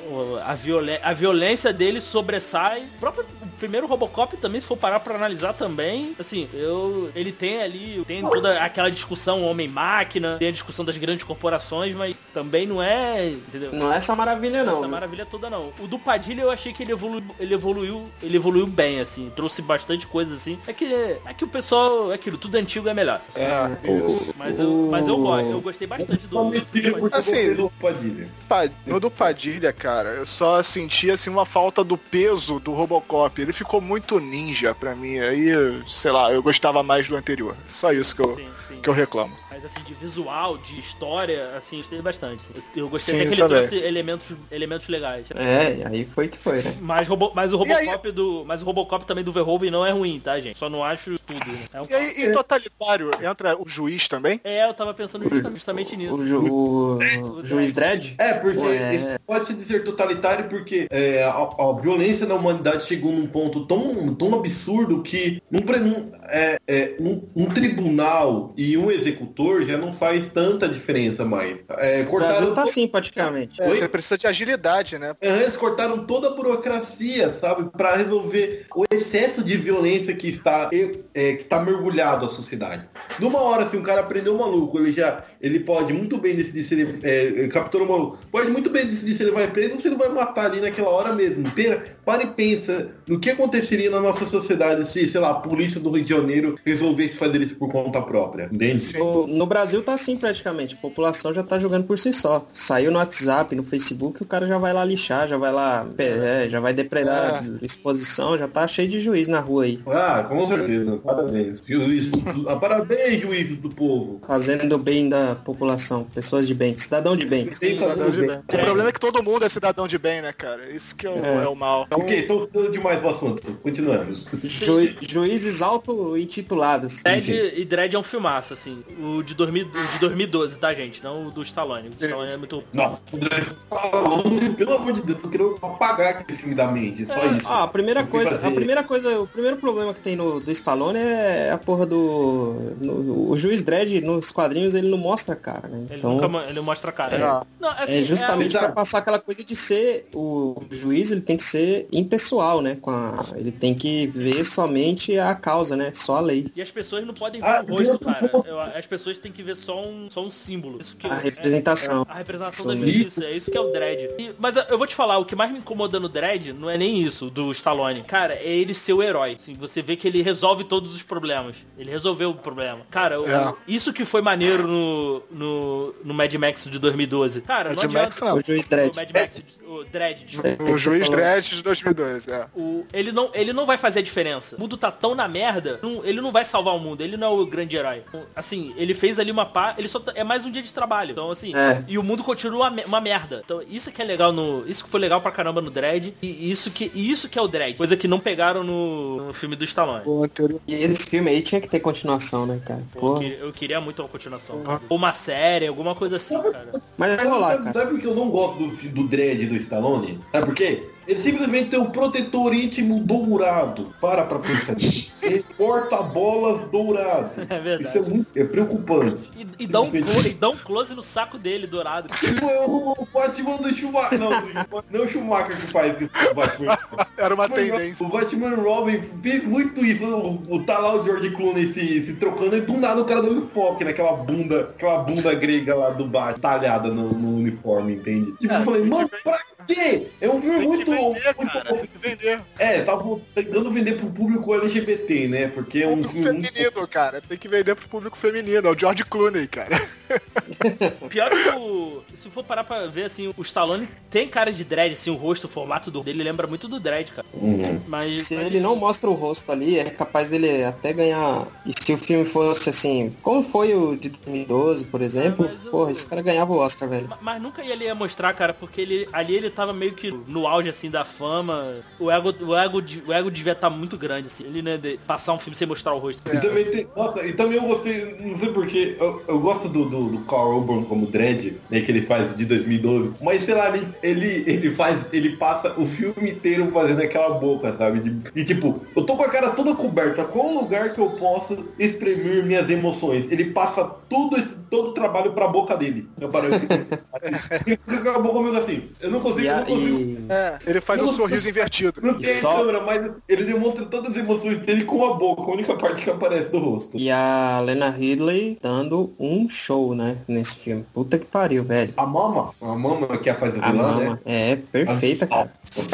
a, violen- a violência dele sobressai. O, próprio, o primeiro Robocop também, se for parar pra analisar também, assim, eu. Ele tem ali, tem toda aquela discussão homem-máquina, tem a discussão das grandes corporações, mas também não é. Entendeu? Não é essa maravilha, não. Essa viu? maravilha toda não. O do Padilha eu achei que ele evoluiu, ele evoluiu, ele evoluiu bem assim, trouxe bastante coisa assim. É que é que o pessoal, é aquilo, tudo antigo é melhor. É, O- Mas eu, mas eu gosto, eu gostei bastante do, do, do Assim, não Padilha. Pa- No do Padilha, cara, eu só senti assim uma falta do peso do Robocop. Ele ficou muito ninja pra mim. Aí, sei lá, eu gostava mais do anterior. Só isso que eu, Sim, sim. que eu reclamo. Mas assim, de visual, de história, assim, gostei bastante. sim. Eu gostei Sim, até que ele trouxe elementos, elementos legais. É, aí foi que foi, né? Mas, robo, mas o E aí- Robocop do. Mas o Robocop também do Verhoeven não é ruim, tá, gente? Só não acho tudo. né? É, um- E aí, em totalitário, entra o juiz também? é, eu tava pensando justa- justamente nisso. O, ju, o, o Juiz Dredd? É, porque isso pode se dizer totalitário porque é, a, a violência da humanidade chegou num ponto tão, tão absurdo que num, é, é, num- um tribunal e um executor já não faz tanta diferença mais. É, O cortaram, Brasil tá assim, praticamente. É, você precisa de agilidade, né? É, eles cortaram toda a burocracia, sabe, Pra resolver o excesso de violência que está é, que está mergulhado a sociedade. Numa hora, se um cara prendeu um maluco, ele já ele pode muito bem decidir se ele é, capturou o maluco, pode muito bem decidir se ele vai preso ou se ele vai matar ali naquela hora mesmo. Pera, para e pensa no que aconteceria na nossa sociedade se, sei lá, a polícia do Rio de Janeiro resolvesse fazer isso por conta própria, entende? No Brasil tá assim praticamente. A população já tá jogando por si só. Saiu no WhatsApp, no Facebook, o cara já vai lá lixar, já vai lá, é, já vai depredar exposição, já tá cheio de juiz na rua aí. Ah, com certeza. Parabéns. Juiz, ah, parabéns, juízes do povo. Fazendo o bem da população, pessoas de bem, cidadão de bem. Tem Cidadão de bem. bem. O problema é que todo mundo é cidadão de bem, né, cara? Isso que é o, É. é o mal. Então, Ok, estou ficando demais do assunto. Continuamos. Ju- juízes auto-intitulados. Dredd e Dredd é um filmaço, assim. O de, 2000 o de 2012, tá, gente? Não o do Stallone. O do Stallone é muito. Nossa, pelo amor de Deus, eu queria apagar aquele filme da mente, só isso. Ah, a primeira coisa, fazer- a primeira coisa, o primeiro problema que tem no do Stallone é a porra do no- o juiz Dredd nos quadrinhos ele não mostra a cara, né? Ele Então nunca ele mostra a cara. É. Não, assim, é justamente é- pra passar aquela coisa de ser o juiz, ele tem que ser impessoal, né? Com a, ele tem que ver somente a causa, né? Só a lei. E as pessoas não podem ver Ah, o rosto, cara. Eu- as pessoas têm que ver só um, só um símbolo. Isso que A é- representação. A representação da Sim. justiça, é isso que é o Dredd. E- mas eu vou te falar, o que mais me incomoda no Dredd não é nem isso, do Stallone. Cara, é ele ser o herói. Assim, você vê que ele resolve todos os problemas. Ele resolveu o problema. Cara, É. isso que foi maneiro no, no, no Mad Max de 2012. Cara, não Mad adianta... Max não. O juiz O Dredd. Mad Max, o Dredd, desculpa. O juiz. Dredd de 2002, é. O- ele, não, ele não vai fazer a diferença. O mundo tá tão na merda, não- ele não vai salvar o mundo. Ele não é o grande herói. Assim, ele fez ali uma pá, ele só tá- é mais um dia de trabalho. Então, assim, É. e o mundo continua uma, uma merda. Então, isso que é legal no. Isso que foi legal pra caramba no Dredd. E isso que, e isso que é o Dredd. Coisa que não pegaram no, no filme do Stallone. O. E esse filme aí tinha que ter continuação, né, cara? Eu, Porra. que- eu queria muito uma continuação. Uma série, alguma coisa assim, cara. Mas vai rolar, sabe, cara. sabe por que eu não gosto do, do dread do Stallone? Sabe por quê? Ele simplesmente tem um protetor íntimo dourado. Para pra pensar nisso. Ele porta bolas douradas. É verdade. Isso é muito é preocupante. E, e dá um close, e dá um close no saco dele, dourado. Tipo, é o o Batman do Schumacher. Não, não é o Schumacher que faz isso. o Batman. Era uma tendência. O Batman Robin fez muito isso. O, tá lá o George Clooney se, se trocando e do nada o cara deu um enfoque naquela bunda, aquela bunda grega lá do Batman, talhada no, no uniforme, entende? Tipo, eu falei, mano, pra quê? É um filme Tem que muito, vender, muito cara. Tem que vender. É, tava tentando vender pro público LGBT, né? Porque é um filme muito feminino, cara. Tem que vender pro público feminino. É o George Clooney, cara. Pior que o. Se for parar pra ver, assim, o Stallone tem cara de dread, assim, o rosto, o formato do- dele lembra muito do dread, cara. Uhum. Mas. Se mas- ele não mostra o rosto ali, é capaz dele até ganhar. E se o filme fosse assim, como foi o de 2012, por exemplo, mas o- porra, esse cara ganhava o Oscar, velho. Ma- Mas nunca ele ia mostrar, cara, porque ele, ali ele tava meio que no auge, assim, da fama. O ego, o ego, o ego devia estar muito grande, assim. Ele de- passar um filme sem mostrar o rosto. E também tem. Nossa, e também eu gostei, não sei porquê, eu, eu gosto do, do, do Carl Urban como Dredd, né, que ele faz de 2012, mas sei lá, ele, ele, ele faz, ele passa o filme inteiro fazendo aquela boca, sabe? De- e tipo, eu tô com a cara toda coberta, qual lugar que eu posso exprimir minhas emoções? Ele passa tudo esse, todo o trabalho pra boca dele. Eu parei, eu a boca meio assim, eu não consigo, E, não consigo. e- É, ele faz um sorriso invertido. Não tem Só- câmera, mas ele demonstra todas as emoções dele com a boca, a única parte que aparece do rosto. e a Lena Ridley dando um show, né, nesse filme. Puta que pariu, velho. A Mama, a Mama que é a faz a vilã, mama né? é perfeita, cara.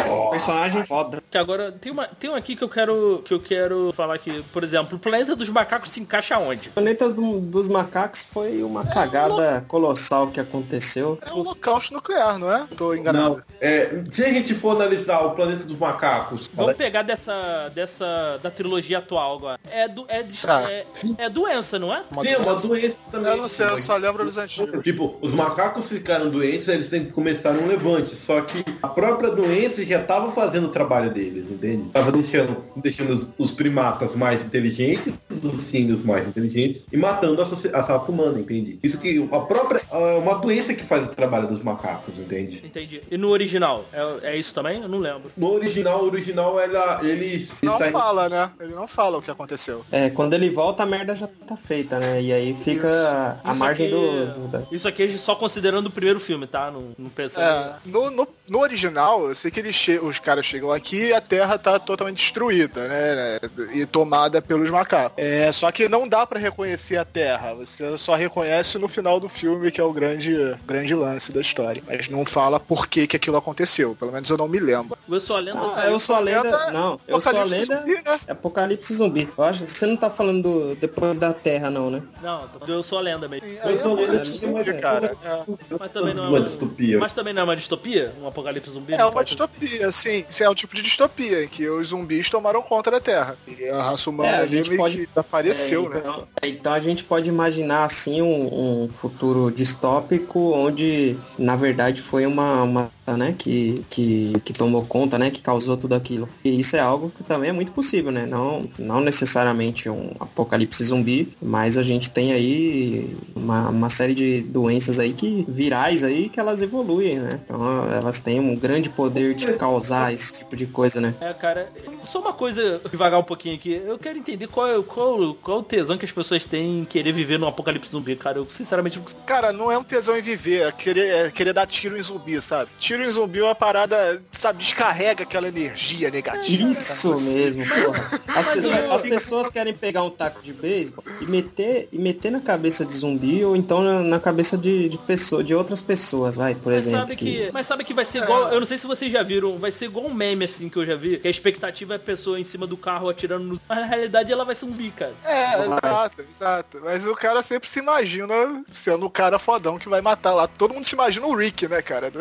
Ó, Personagem foda. Que agora tem uma tem um aqui que eu quero que eu quero falar que, por exemplo, o planeta dos macacos se encaixa onde? Planetas do- dos Macacos foi uma cagada colossal que aconteceu. É um holocausto nuclear, não é? Tô enganado. Não, é, se a gente for analisar o Planeta dos Macacos, Vamos pegar dessa dessa da trilogia atual agora. É do é, de- Tá. é, é doença, não é? Uma tem uma doença. também. Eu não sei, eu só lembro dos antigos. Tipo, os macacos ficaram doentes, aí eles têm que começar um levante. Só que a própria doença já estava fazendo o trabalho deles, entende? Tava deixando, deixando os, os primatas mais inteligentes, os símios mais inteligentes, e matando a, a raça humana, entende? Isso que a própria. é uma doença que faz o trabalho dos macacos, entende? Entendi. E no original? É, é isso também? Eu não lembro. No original, o original ela, eles. Não fala, né? Ele não fala o que aconteceu. É, quando ele volta a merda já tá feita, né? E aí fica a Isso margem aqui- do, da- Isso aqui é só considerando o primeiro filme, tá? Não, não pensando. É, no, no, no original, eu sei que eles che- os caras chegam aqui e a Terra tá totalmente destruída, né? né, E tomada pelos macacos. É, só que não dá pra reconhecer a Terra. Você só reconhece no final do filme, que é o grande, grande lance da história. Mas não fala por que, que aquilo aconteceu. Pelo menos eu não me lembro. Eu sou a lenda. Ah, eu sou a lenda. lenda- Não, eu sou a lenda. zumbi, né? É Apocalipse zumbi. Eu acho que você não tá falando do- depois da Terra, não, né? Não, eu sou a lenda mesmo. Eu lenda de- mas zumbi, cara. É. Mas também não é uma uma distopia. Mas também não é uma distopia? Um apocalipse zumbi? É uma distopia, sim. Sim, É um tipo de distopia em que os zumbis tomaram conta da Terra. E a raça humana É, a ali gente meio pode- apareceu, É, né? então, então a gente pode imaginar assim um, um futuro distópico onde na verdade foi uma, uma né, que, que, que tomou conta, né, que causou tudo aquilo. E isso é algo que também é muito possível, né? Não, não necessariamente um apocalipse zumbi, mas a gente tem aí uma, uma série de doenças aí que virais aí que elas evoluem, né? Então elas têm um grande poder de causar esse tipo de coisa, né? É, cara, só uma coisa, devagar um pouquinho aqui. Eu quero entender qual é, qual, qual é o tesão que as pessoas têm em querer viver num apocalipse zumbi, cara. Eu sinceramente não consigo. Cara, não é um tesão em viver, é querer, é querer dar tiro em zumbi, sabe? Tiro em zumbi é uma parada, sabe, descarrega aquela energia negativa. Isso sabe? mesmo, porra. As, pessoas, as pessoas querem pegar um taco de beisebol e meter, e meter na cabeça de zumbi ou então na, na cabeça de, de, pessoa, de outras pessoas, vai, por Mas exemplo. sabe que, mas sabe que vai ser igual. Eu não sei se vocês já viram, vai ser igual um meme assim que eu já vi. Que a expectativa é a pessoa em cima do carro atirando no. Mas na realidade ela vai ser um zumbi, cara. É, Vai. exato, exato. Mas o cara sempre se imagina sendo o cara fodão que vai matar lá. Todo mundo se imagina o Rick, né, cara?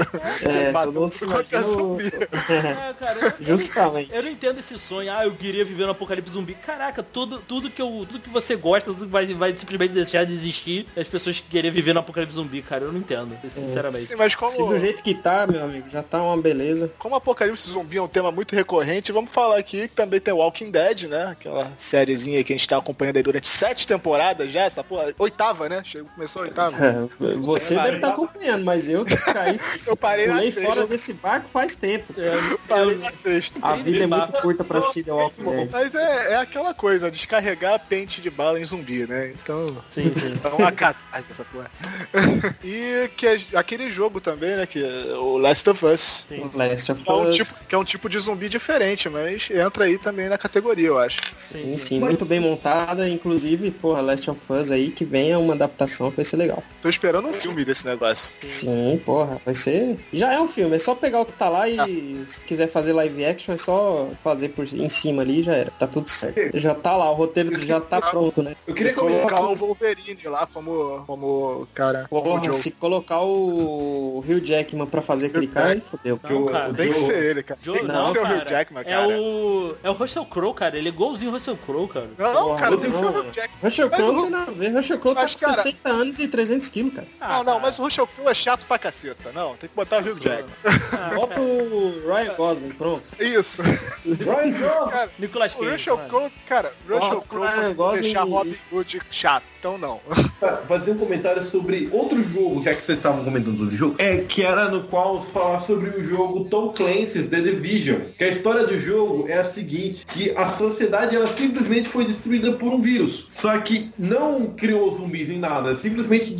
É, Todo mundo se é imagina o- zumbi. É, cara. eu- Justamente. Eu não entendo esse sonho, ah, eu queria viver no apocalipse zumbi. Caraca, tudo, tudo que eu. Tudo que você gosta, tudo que vai, vai simplesmente deixar de existir, as pessoas querer viver no apocalipse zumbi, cara. Eu não entendo, sinceramente. Sim, mas Se como, do jeito que tá, meu amigo, já tá uma beleza. como Apocalipse Zumbi é um tema muito recorrente, vamos falar aqui que também tem Walking Dead, né? Aquela sériezinha que a gente tá acompanhando aí durante sete temporadas já, essa porra. Oitava, né? Chegou, começou a oitava. Você Parei. deve estar acompanhando, mas eu caí. Eu parei na. Fora desse barco faz tempo. É, Parei eu- na sexta. A vida é muito curta pra assistir The Walking Dead. Mas é, é aquela coisa, descarregar pente de bala em zumbi, né? Então. Sim, sim. É uma catarse essa porra. e que é aquele jogo também, né? Que é o Last of Us. Sim, Last of Que é, um Us. tipo, que é um tipo de zumbi diferente, mas entra aí também na categoria, eu acho. sim, Sim, sim. sim, muito bem montada. Inclusive, porra, Last of Us aí que venha uma adaptação vai ser legal. Tô esperando um filme desse negócio. Sim, porra, vai ser. Já é um o filme, é só pegar o que tá lá e se quiser fazer live action é só fazer por em cima ali e já era. Tá tudo certo. Já tá lá, o roteiro já tá pronto, né? Eu queria Colocar o Wolverine lá como, como cara. Porra, se colocar o Hugh Jackman pra fazer aquele cara, aí fodeu. Não, cara. Tem que ser ele, cara. Joe, Tem que não, ser o. Hugh Jackman, É cara. o. É o Russell Crowe, cara. Ele é igualzinho o Russell Crowe, cara. Não, Porra, cara, tem que ser o Hugh. Jackman. Russell Crowe o- não tem nada a ver. Russell Crowe tá com cara- 60 anos e 300 quilos, cara. Não, não, mas o Russell Crowe é chato pra caceta. Não, tem que botar o Hugh Jackman. Ah, Bota o Ryan Gosling, pronto. Isso. Ryan. Cara, Nicolas o Cage. Russell vai. Crowe, cara, o Russell o Crowe conseguiu Gosling deixar e- Robin Hood chato. Então não. fazer um comentário sobre outro jogo, já que vocês estavam comentando do jogo, é que era no qual falar sobre o jogo Tom Clancy's The Division. Que a história do jogo é a seguinte, que a sociedade ela simplesmente foi destruída por um vírus. Só que não criou zumbis nem nada, simplesmente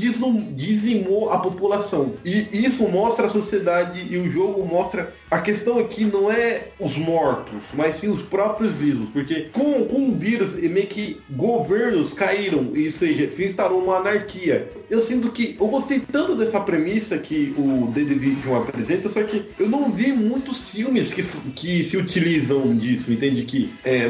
dizimou a população. E isso mostra a sociedade e o jogo mostra a questão aqui não é os mortos, mas sim os próprios vírus. Porque com, com o vírus, meio que governos caíram, e, seja, se instalou uma anarquia. Eu sinto que eu gostei tanto dessa premissa que o The Division apresenta, só que eu não vi muitos filmes que, que se utilizam disso, entende? Que é,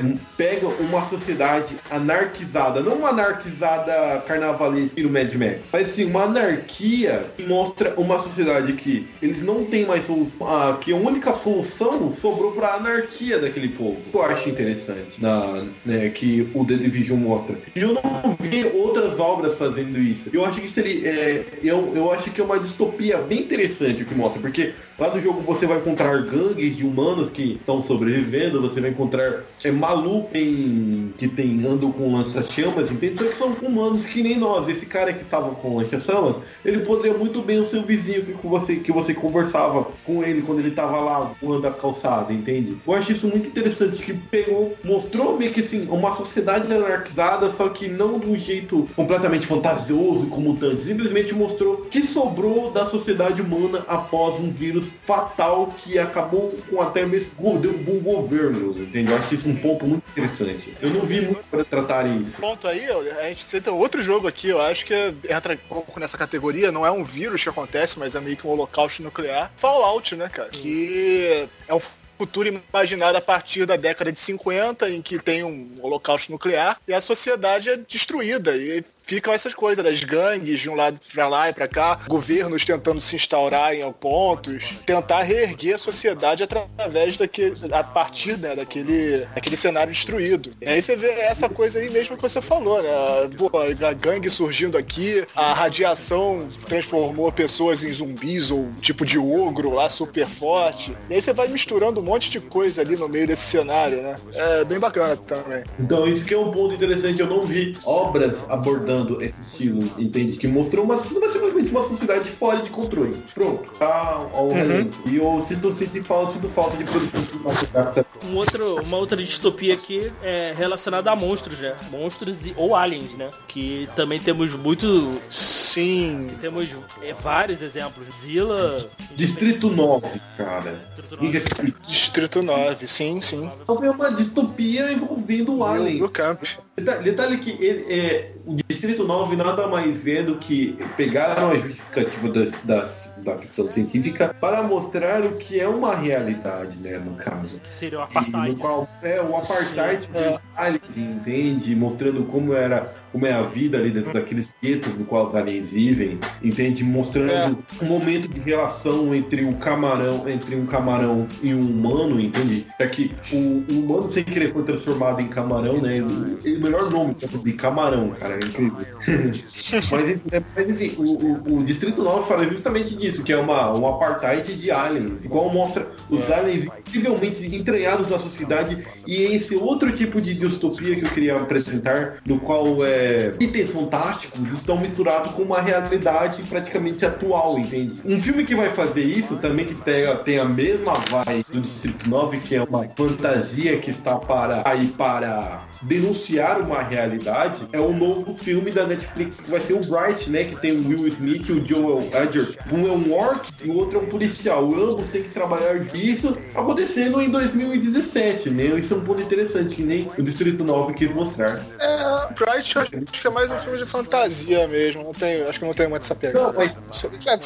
uma sociedade anarquizada, não uma anarquizada carnavalesca no Mad Max, mas sim uma anarquia que mostra uma sociedade que eles não têm mais solução, ah, que a única solução sobrou para a anarquia daquele povo. Eu acho interessante na, né, que o The Division mostra. E eu não vi outras obras fazendo isso. Eu acho que seria, é, eu, eu acho que é uma distopia bem interessante o que mostra, porque lá no jogo você vai encontrar gangues de humanos que estão sobrevivendo, você vai encontrar é, maluco em- que tem andam com lança-chamas, entende? Só que são humanos que nem nós. Esse cara que tava com lança-chamas, ele poderia muito bem ser o vizinho que você que você conversava com ele quando ele tava lá voando a calçada, entende? Eu acho isso muito interessante que pegou, mostrou meio que assim uma sociedade anarquizada, só que não de um jeito completamente fantasioso como tanto, simplesmente mostrou que sobrou da sociedade humana após um vírus fatal que acabou com até mesmo go- derrubou governos, entende? Eu acho isso um ponto muito interessante. Eu não vi muito para tratar isso. ponto aí, a gente cita outro jogo aqui, eu acho que entra um pouco nessa categoria, não é um vírus que acontece, mas é meio que um holocausto nuclear. Fallout, né, cara? Que é um futuro imaginado a partir da década de 50, em que tem um holocausto nuclear e a sociedade é destruída. E ficam essas coisas, das gangues de um lado pra lá e pra cá, governos tentando se instaurar em pontos, tentar reerguer a sociedade através daquele, a partir né, daquele, daquele cenário destruído. E aí você vê essa coisa aí mesmo que você falou, né? Pô, a gangue surgindo aqui, a radiação transformou pessoas em zumbis ou tipo de ogro lá super forte. E aí você vai misturando um monte de coisa ali no meio desse cenário, né? É bem bacana também. Então isso que é um ponto interessante, eu não vi obras abordando esse estilo, entende? Que mostrou uma, uma- simplesmente uma sociedade fora de controle. Pronto, tá ao relento. E eu sinto, sinto, falta, sinto falta de produção cinematográfica. Um outro, uma outra distopia aqui é relacionada a monstros, né? Monstros e, ou aliens, né? Que também temos muito. Sim. Temos é, vários exemplos. Zilla. Distrito 9, cara. Distrito E Nove. Distrito 9, sim, sim. é uma distopia envolvendo o Alien. No camp. Detalhe, detalhe que ele, é, o Distrito 9 nada mais é do que pegaram a justificativa das, das- da ficção científica para mostrar o que é uma realidade, né, no caso. Que seria o apartheid. no qual é o apartheid Sim, é. aliens, entende? Mostrando como era como é a vida ali dentro daqueles guetos no qual os aliens vivem, entende? Mostrando É. um momento de relação entre o camarão, entre um camarão e um humano, entende? É que o, o humano sem querer foi transformado em camarão, né? O, o melhor nome de camarão, cara, é incrível. mas, é, mas enfim, o, o- o Distrito 9 fala justamente disso, que é uma, um apartheid de aliens, igual mostra os aliens incrivelmente entranhados na sociedade e esse outro tipo de distopia que eu queria apresentar, no qual é, itens fantásticos estão misturados com uma realidade praticamente atual, entende? Um filme que vai fazer isso também que pega, tem a mesma vibe do Distrito 9, que é uma fantasia que está para aí para denunciar uma realidade, é um novo filme da Netflix que vai ser o Bright, né? Que tem o Will Smith e o Joel Edger. Um é um orc e o outro é um policial. Ambos têm que trabalhar isso acontecendo em 2017, né? Isso é um ponto interessante que nem o Distrito 9 quis mostrar. É, Bright acho, que é mais um filme de fantasia mesmo. Não tem, acho que não tem muito essa pegada. Não, mas-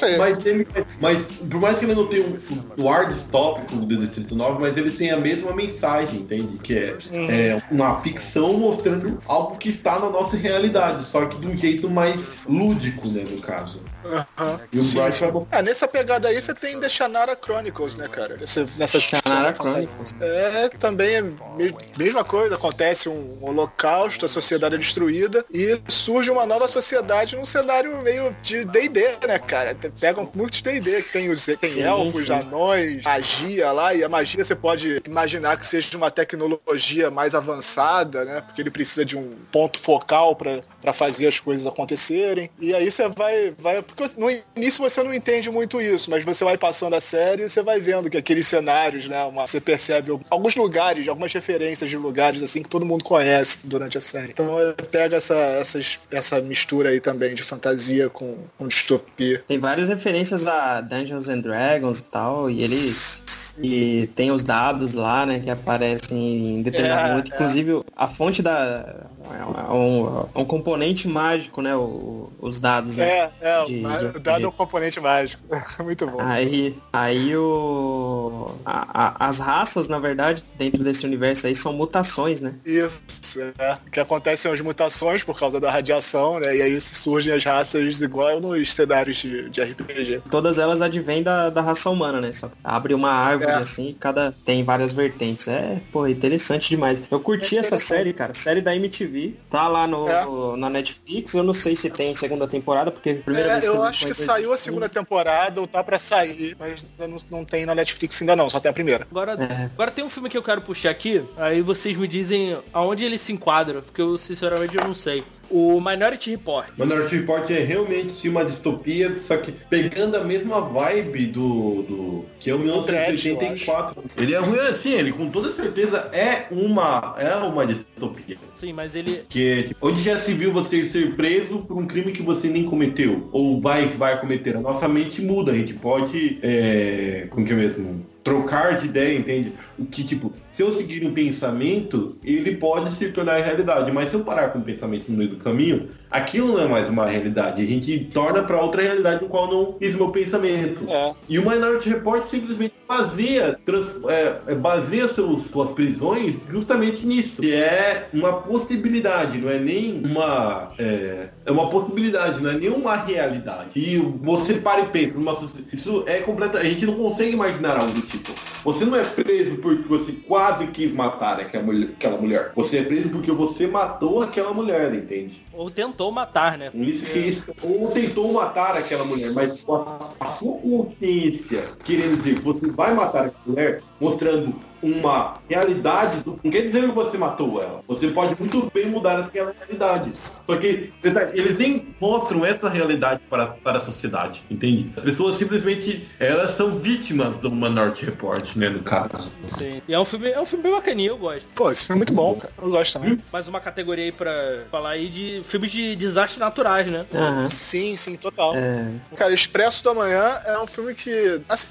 É. Mas, ele- mas por mais que ele não tenha o, o ar distópico do Distrito 9, mas ele tem a mesma mensagem, entende? Que é, é uma ficção mostrando algo que está na nossa realidade, só que de um jeito mais lúdico, né, no caso. Aham. E bom. Ah, nessa pegada aí você tem The Shannara Chronicles, né, cara? Esse, nessa Shannara Chronicles. É, também é me- mesma coisa, acontece um holocausto, a sociedade é destruída e surge uma nova sociedade num cenário meio de D&D, né, cara? Pegam muitos D&D, que tem, os, tem Sim, elfos, sim. anões, magia lá, e a magia você pode imaginar que seja uma tecnologia mais avançada, né? Porque ele precisa de um ponto focal pra pra fazer as coisas acontecerem. E aí você vai, vai. Porque no início você não entende muito isso, mas você vai passando a série e você vai vendo que aqueles cenários, né? Uma, você percebe alguns lugares, algumas referências de lugares assim que todo mundo conhece durante a série. Então pega essa, essas, essa mistura aí também de fantasia com, com distopia. Tem várias referências a Dungeons and Dragons e tal, e eles e tem os dados lá, né, que aparecem em determinado É, momento. é. Inclusive, a fonte da é um, é um componente mágico, né, o- os dados, né? É, é, De- o de- dado um componente mágico. Muito bom. Aí, aí o a- a- as raças, na verdade, dentro desse universo aí são mutações, né? Isso, é. Que acontecem as mutações por causa da radiação, né? E aí surgem as raças igual nos cenários de, de RPG. Todas elas advêm da, da raça humana, né? Só abre uma árvore É. assim, cada tem várias vertentes. É, pô, interessante demais. Eu curti É essa série, cara. Série da MTV. Tá lá no, É. na Netflix. Eu não sei se tem segunda temporada, porque a primeira É, vez que eu acho que saiu a 2015. segunda temporada, ou tá pra sair, mas não, não tem na Netflix ainda não, só tem a primeira. Agora, É. agora tem um filme que eu quero puxar aqui, aí vocês me dizem aonde ele se enquadra, porque eu sinceramente eu não sei. O Minority Report. Minority Report é realmente sim, uma distopia, só que pegando a mesma vibe do. do que é o Dredd, 1984. Ele é ruim assim, ele com toda certeza é uma. é uma distopia. Sim, mas ele. Que tipo, onde já se viu você ser preso por um crime que você nem cometeu? Ou vai, vai cometer? A nossa mente muda, a gente pode. É, como que é mesmo? Trocar de ideia, entende? O que, tipo, se eu seguir um pensamento, ele pode se tornar realidade. Mas se eu parar com o pensamento no meio do caminho, aquilo não é mais uma realidade. A gente torna para outra realidade no qual não fiz meu pensamento. É. E o Minority Report simplesmente baseia, trans- é, é, baseia seus, suas prisões justamente nisso. Que é uma possibilidade, não é nem uma. É, é uma possibilidade, não é nem uma realidade. E você para e pensa, numa isso é completa. A gente não consegue imaginar algo do tipo. Você não é preso porque você quase quis matar aquela mulher. Aquela mulher. Você é preso porque você matou aquela mulher, entende? Ou tentou matar, né? Isso que isso, ou tentou matar aquela mulher, mas a, a sua consciência querendo dizer que você vai matar aquela mulher, mostrando uma realidade, do, não quer dizer que você matou ela. Você pode muito bem mudar aquela realidade. Só que verdade, eles nem mostram essa realidade para, para a sociedade, entende? As pessoas simplesmente elas são vítimas do Minority Report, né, no caso. Sim. E é um filme, é um filme bem bacaninha, eu gosto. Pô, esse filme é muito bom, cara. Eu gosto também. Mais uma categoria aí pra falar aí de filmes de desastres naturais, né? Aham. Sim, sim, total. É, Cara, Expresso da Manhã é um filme que, assim,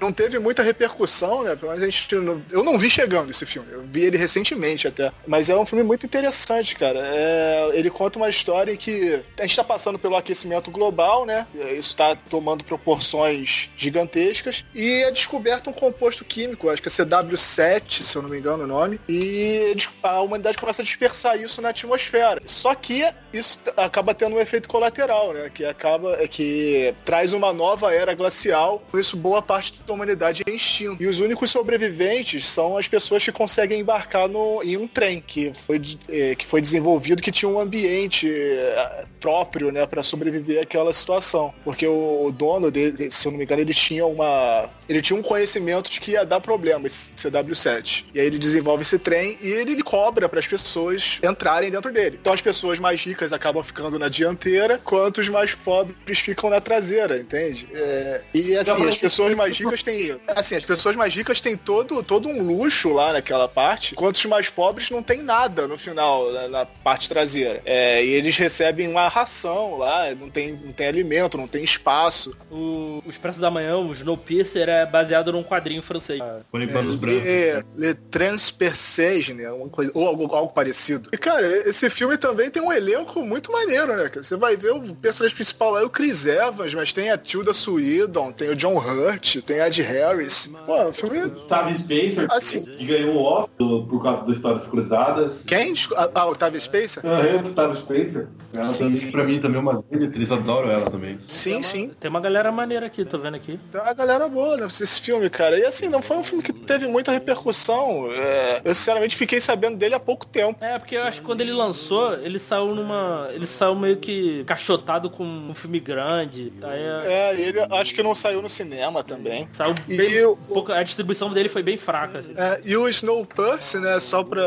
não teve muita repercussão, né? Pelo menos a gente não- eu não vi chegando esse filme. Eu vi ele recentemente até. Mas é um filme muito interessante, cara. É, ele conta uma história que a gente tá passando pelo aquecimento global, né? Isso tá tomando proporções gigantescas. E é descoberto um composto químico, acho que é CW7, se eu não me engano o nome. E a humanidade começa a dispersar isso na atmosfera. Só que isso acaba tendo um efeito colateral, né? Que acaba é que traz uma nova era glacial. Com isso, boa parte da humanidade é extinta. E os únicos sobreviventes são as pessoas que conseguem embarcar no, em um trem que foi, eh, que foi desenvolvido que tinha um ambiente eh, próprio, né, para sobreviver àquela situação. Porque o, o dono dele, se eu não me engano, ele tinha uma ele tinha um conhecimento de que ia dar problema esse CW7. E aí ele desenvolve esse trem e ele cobra para as pessoas entrarem dentro dele. Então as pessoas mais ricas acabam ficando na dianteira, enquanto os mais pobres ficam na traseira, entende? É, e assim, as pessoas mais ricas têm. Assim, as pessoas mais ricas têm todo, todo um luxo lá naquela parte, enquanto os mais pobres não tem nada no final, na, na parte traseira. É, e eles recebem uma ração lá, não tem, não tem alimento, não tem espaço. O, o Expresso da Manhã, o Snowpiercer, é baseado num quadrinho francês. Panos brancos. É, Le Transpercege, né? Uma coisa, ou algo, algo parecido. E, cara, esse filme também tem um elenco muito maneiro, né? Você vai ver o personagem principal lá é o Chris Evans, mas tem a Tilda Swinton, tem o John Hurt, tem a Ed Harris. Pô, o filme... Octavio Spencer, Assim. que ganhou o Oscar por causa das histórias cruzadas. Quem? Ah, ah, Octavia Spencer? Ah, é, o Octavio Spencer. Ela Sim, também, sim. pra mim, também é uma grande atriz, adoro ela também. Sim, sim. Tem uma galera maneira aqui, tô vendo aqui. Tem uma galera boa, né? Esse filme, cara. E assim, não foi um filme que teve muita repercussão. É, eu, sinceramente, fiquei sabendo dele há pouco tempo. É, porque eu acho que quando ele lançou, ele saiu numa. Ele saiu meio que cachotado com um filme grande. Aí é- É, ele acho que não saiu no cinema também. saiu E bem. o- pouco- a distribuição dele foi bem fraca. assim. É, e o Snowpiercer, né, só pra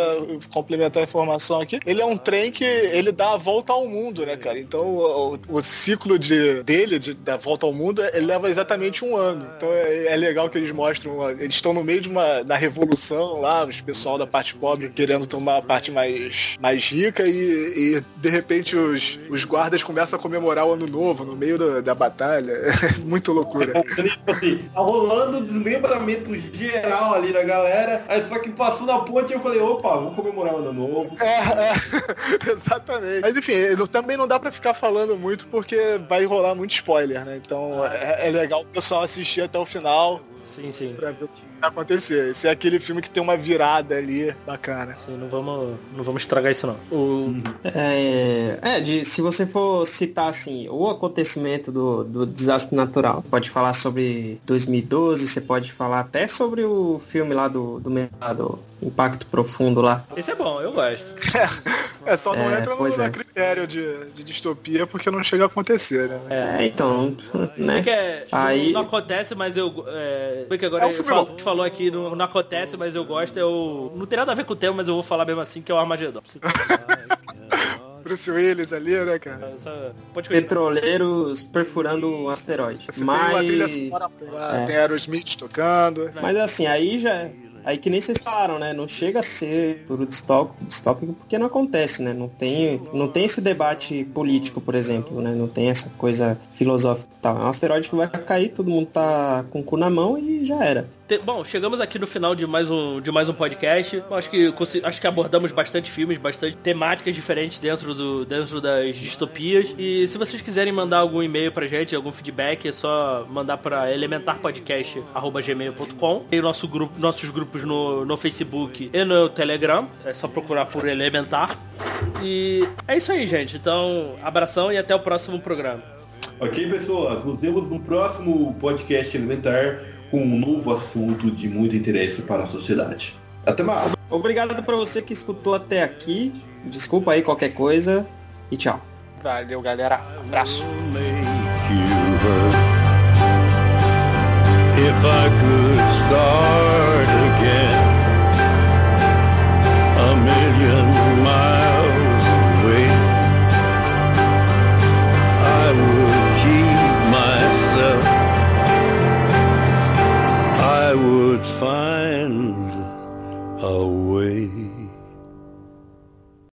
complementar a informação aqui, ele é um trem que ele dá a volta ao mundo, né, cara? Então o, o- ciclo de, dele, de, da volta ao mundo, ele leva exatamente um ano. Então é, é legal que eles mostram, eles estão no meio de uma da revolução lá, os pessoal da parte pobre querendo tomar a parte mais, mais rica e, e, de repente os, os guardas começam a comemorar o ano novo no meio da, da batalha. É muito loucura. Tá rolando desmembramento geral ali da galera, aí só que passou na ponte eu falei, opa, vamos comemorar o ano novo. É, é, exatamente. Mas enfim, também não dá pra ficar falando muito porque vai rolar muito spoiler, né? Então é, é legal o pessoal assistir até o final Sim, sim. pra ver o que vai acontecer. Esse é aquele filme que tem uma virada ali bacana. Sim, não vamos, não vamos estragar isso não. O, É, é de, se você for citar assim o acontecimento do, do desastre natural, pode falar sobre 2012, você pode falar até sobre o filme lá do, do, lá do Impacto Profundo lá. esse é bom, eu gosto. É, só não É, entra no, é. critério de, de distopia porque não chega a acontecer, né? É, então, né? Porque é, Aí- não, acontece, mas eu. É, porque agora É um ele filme fal- bom. te falou aqui, não, não acontece, mas eu gosto, é o. Não tem nada a ver com o tema, mas eu vou falar mesmo assim, que é o Armagedon. Bruce Willis ali, né, cara? Essa- continuar. Petroleiros perfurando um asteroide. Você tem uma trilha Mas, sonora É. tem Aerosmith tocando. mas assim, aí já. Aí que nem vocês falaram, né? Não chega a ser tudo distópico, porque não acontece, né? Não tem, não tem esse debate político, por exemplo, né? Não tem essa coisa filosófica e tal. É um asteroide que vai cair, todo mundo tá com o cu na mão e já era. Bom, chegamos aqui no final de mais um, de mais um podcast. Bom, Acho que, acho que abordamos bastante filmes, bastante temáticas diferentes dentro, do, dentro das distopias. E se vocês quiserem mandar algum e-mail pra gente, algum feedback, é só mandar para elementarpodcast.gmail.com. Tem nosso grupo, nossos grupos no, no Facebook e no Telegram. É só procurar por Elementar. E é isso aí, gente. Então, abração e até o próximo programa. Ok, pessoas, nos vemos no próximo podcast elementar com um novo assunto de muito interesse para a sociedade. Até mais! Obrigado pra você que escutou até aqui. Desculpa aí qualquer coisa e tchau. Valeu, galera. Abraço. If I could start again would find a way.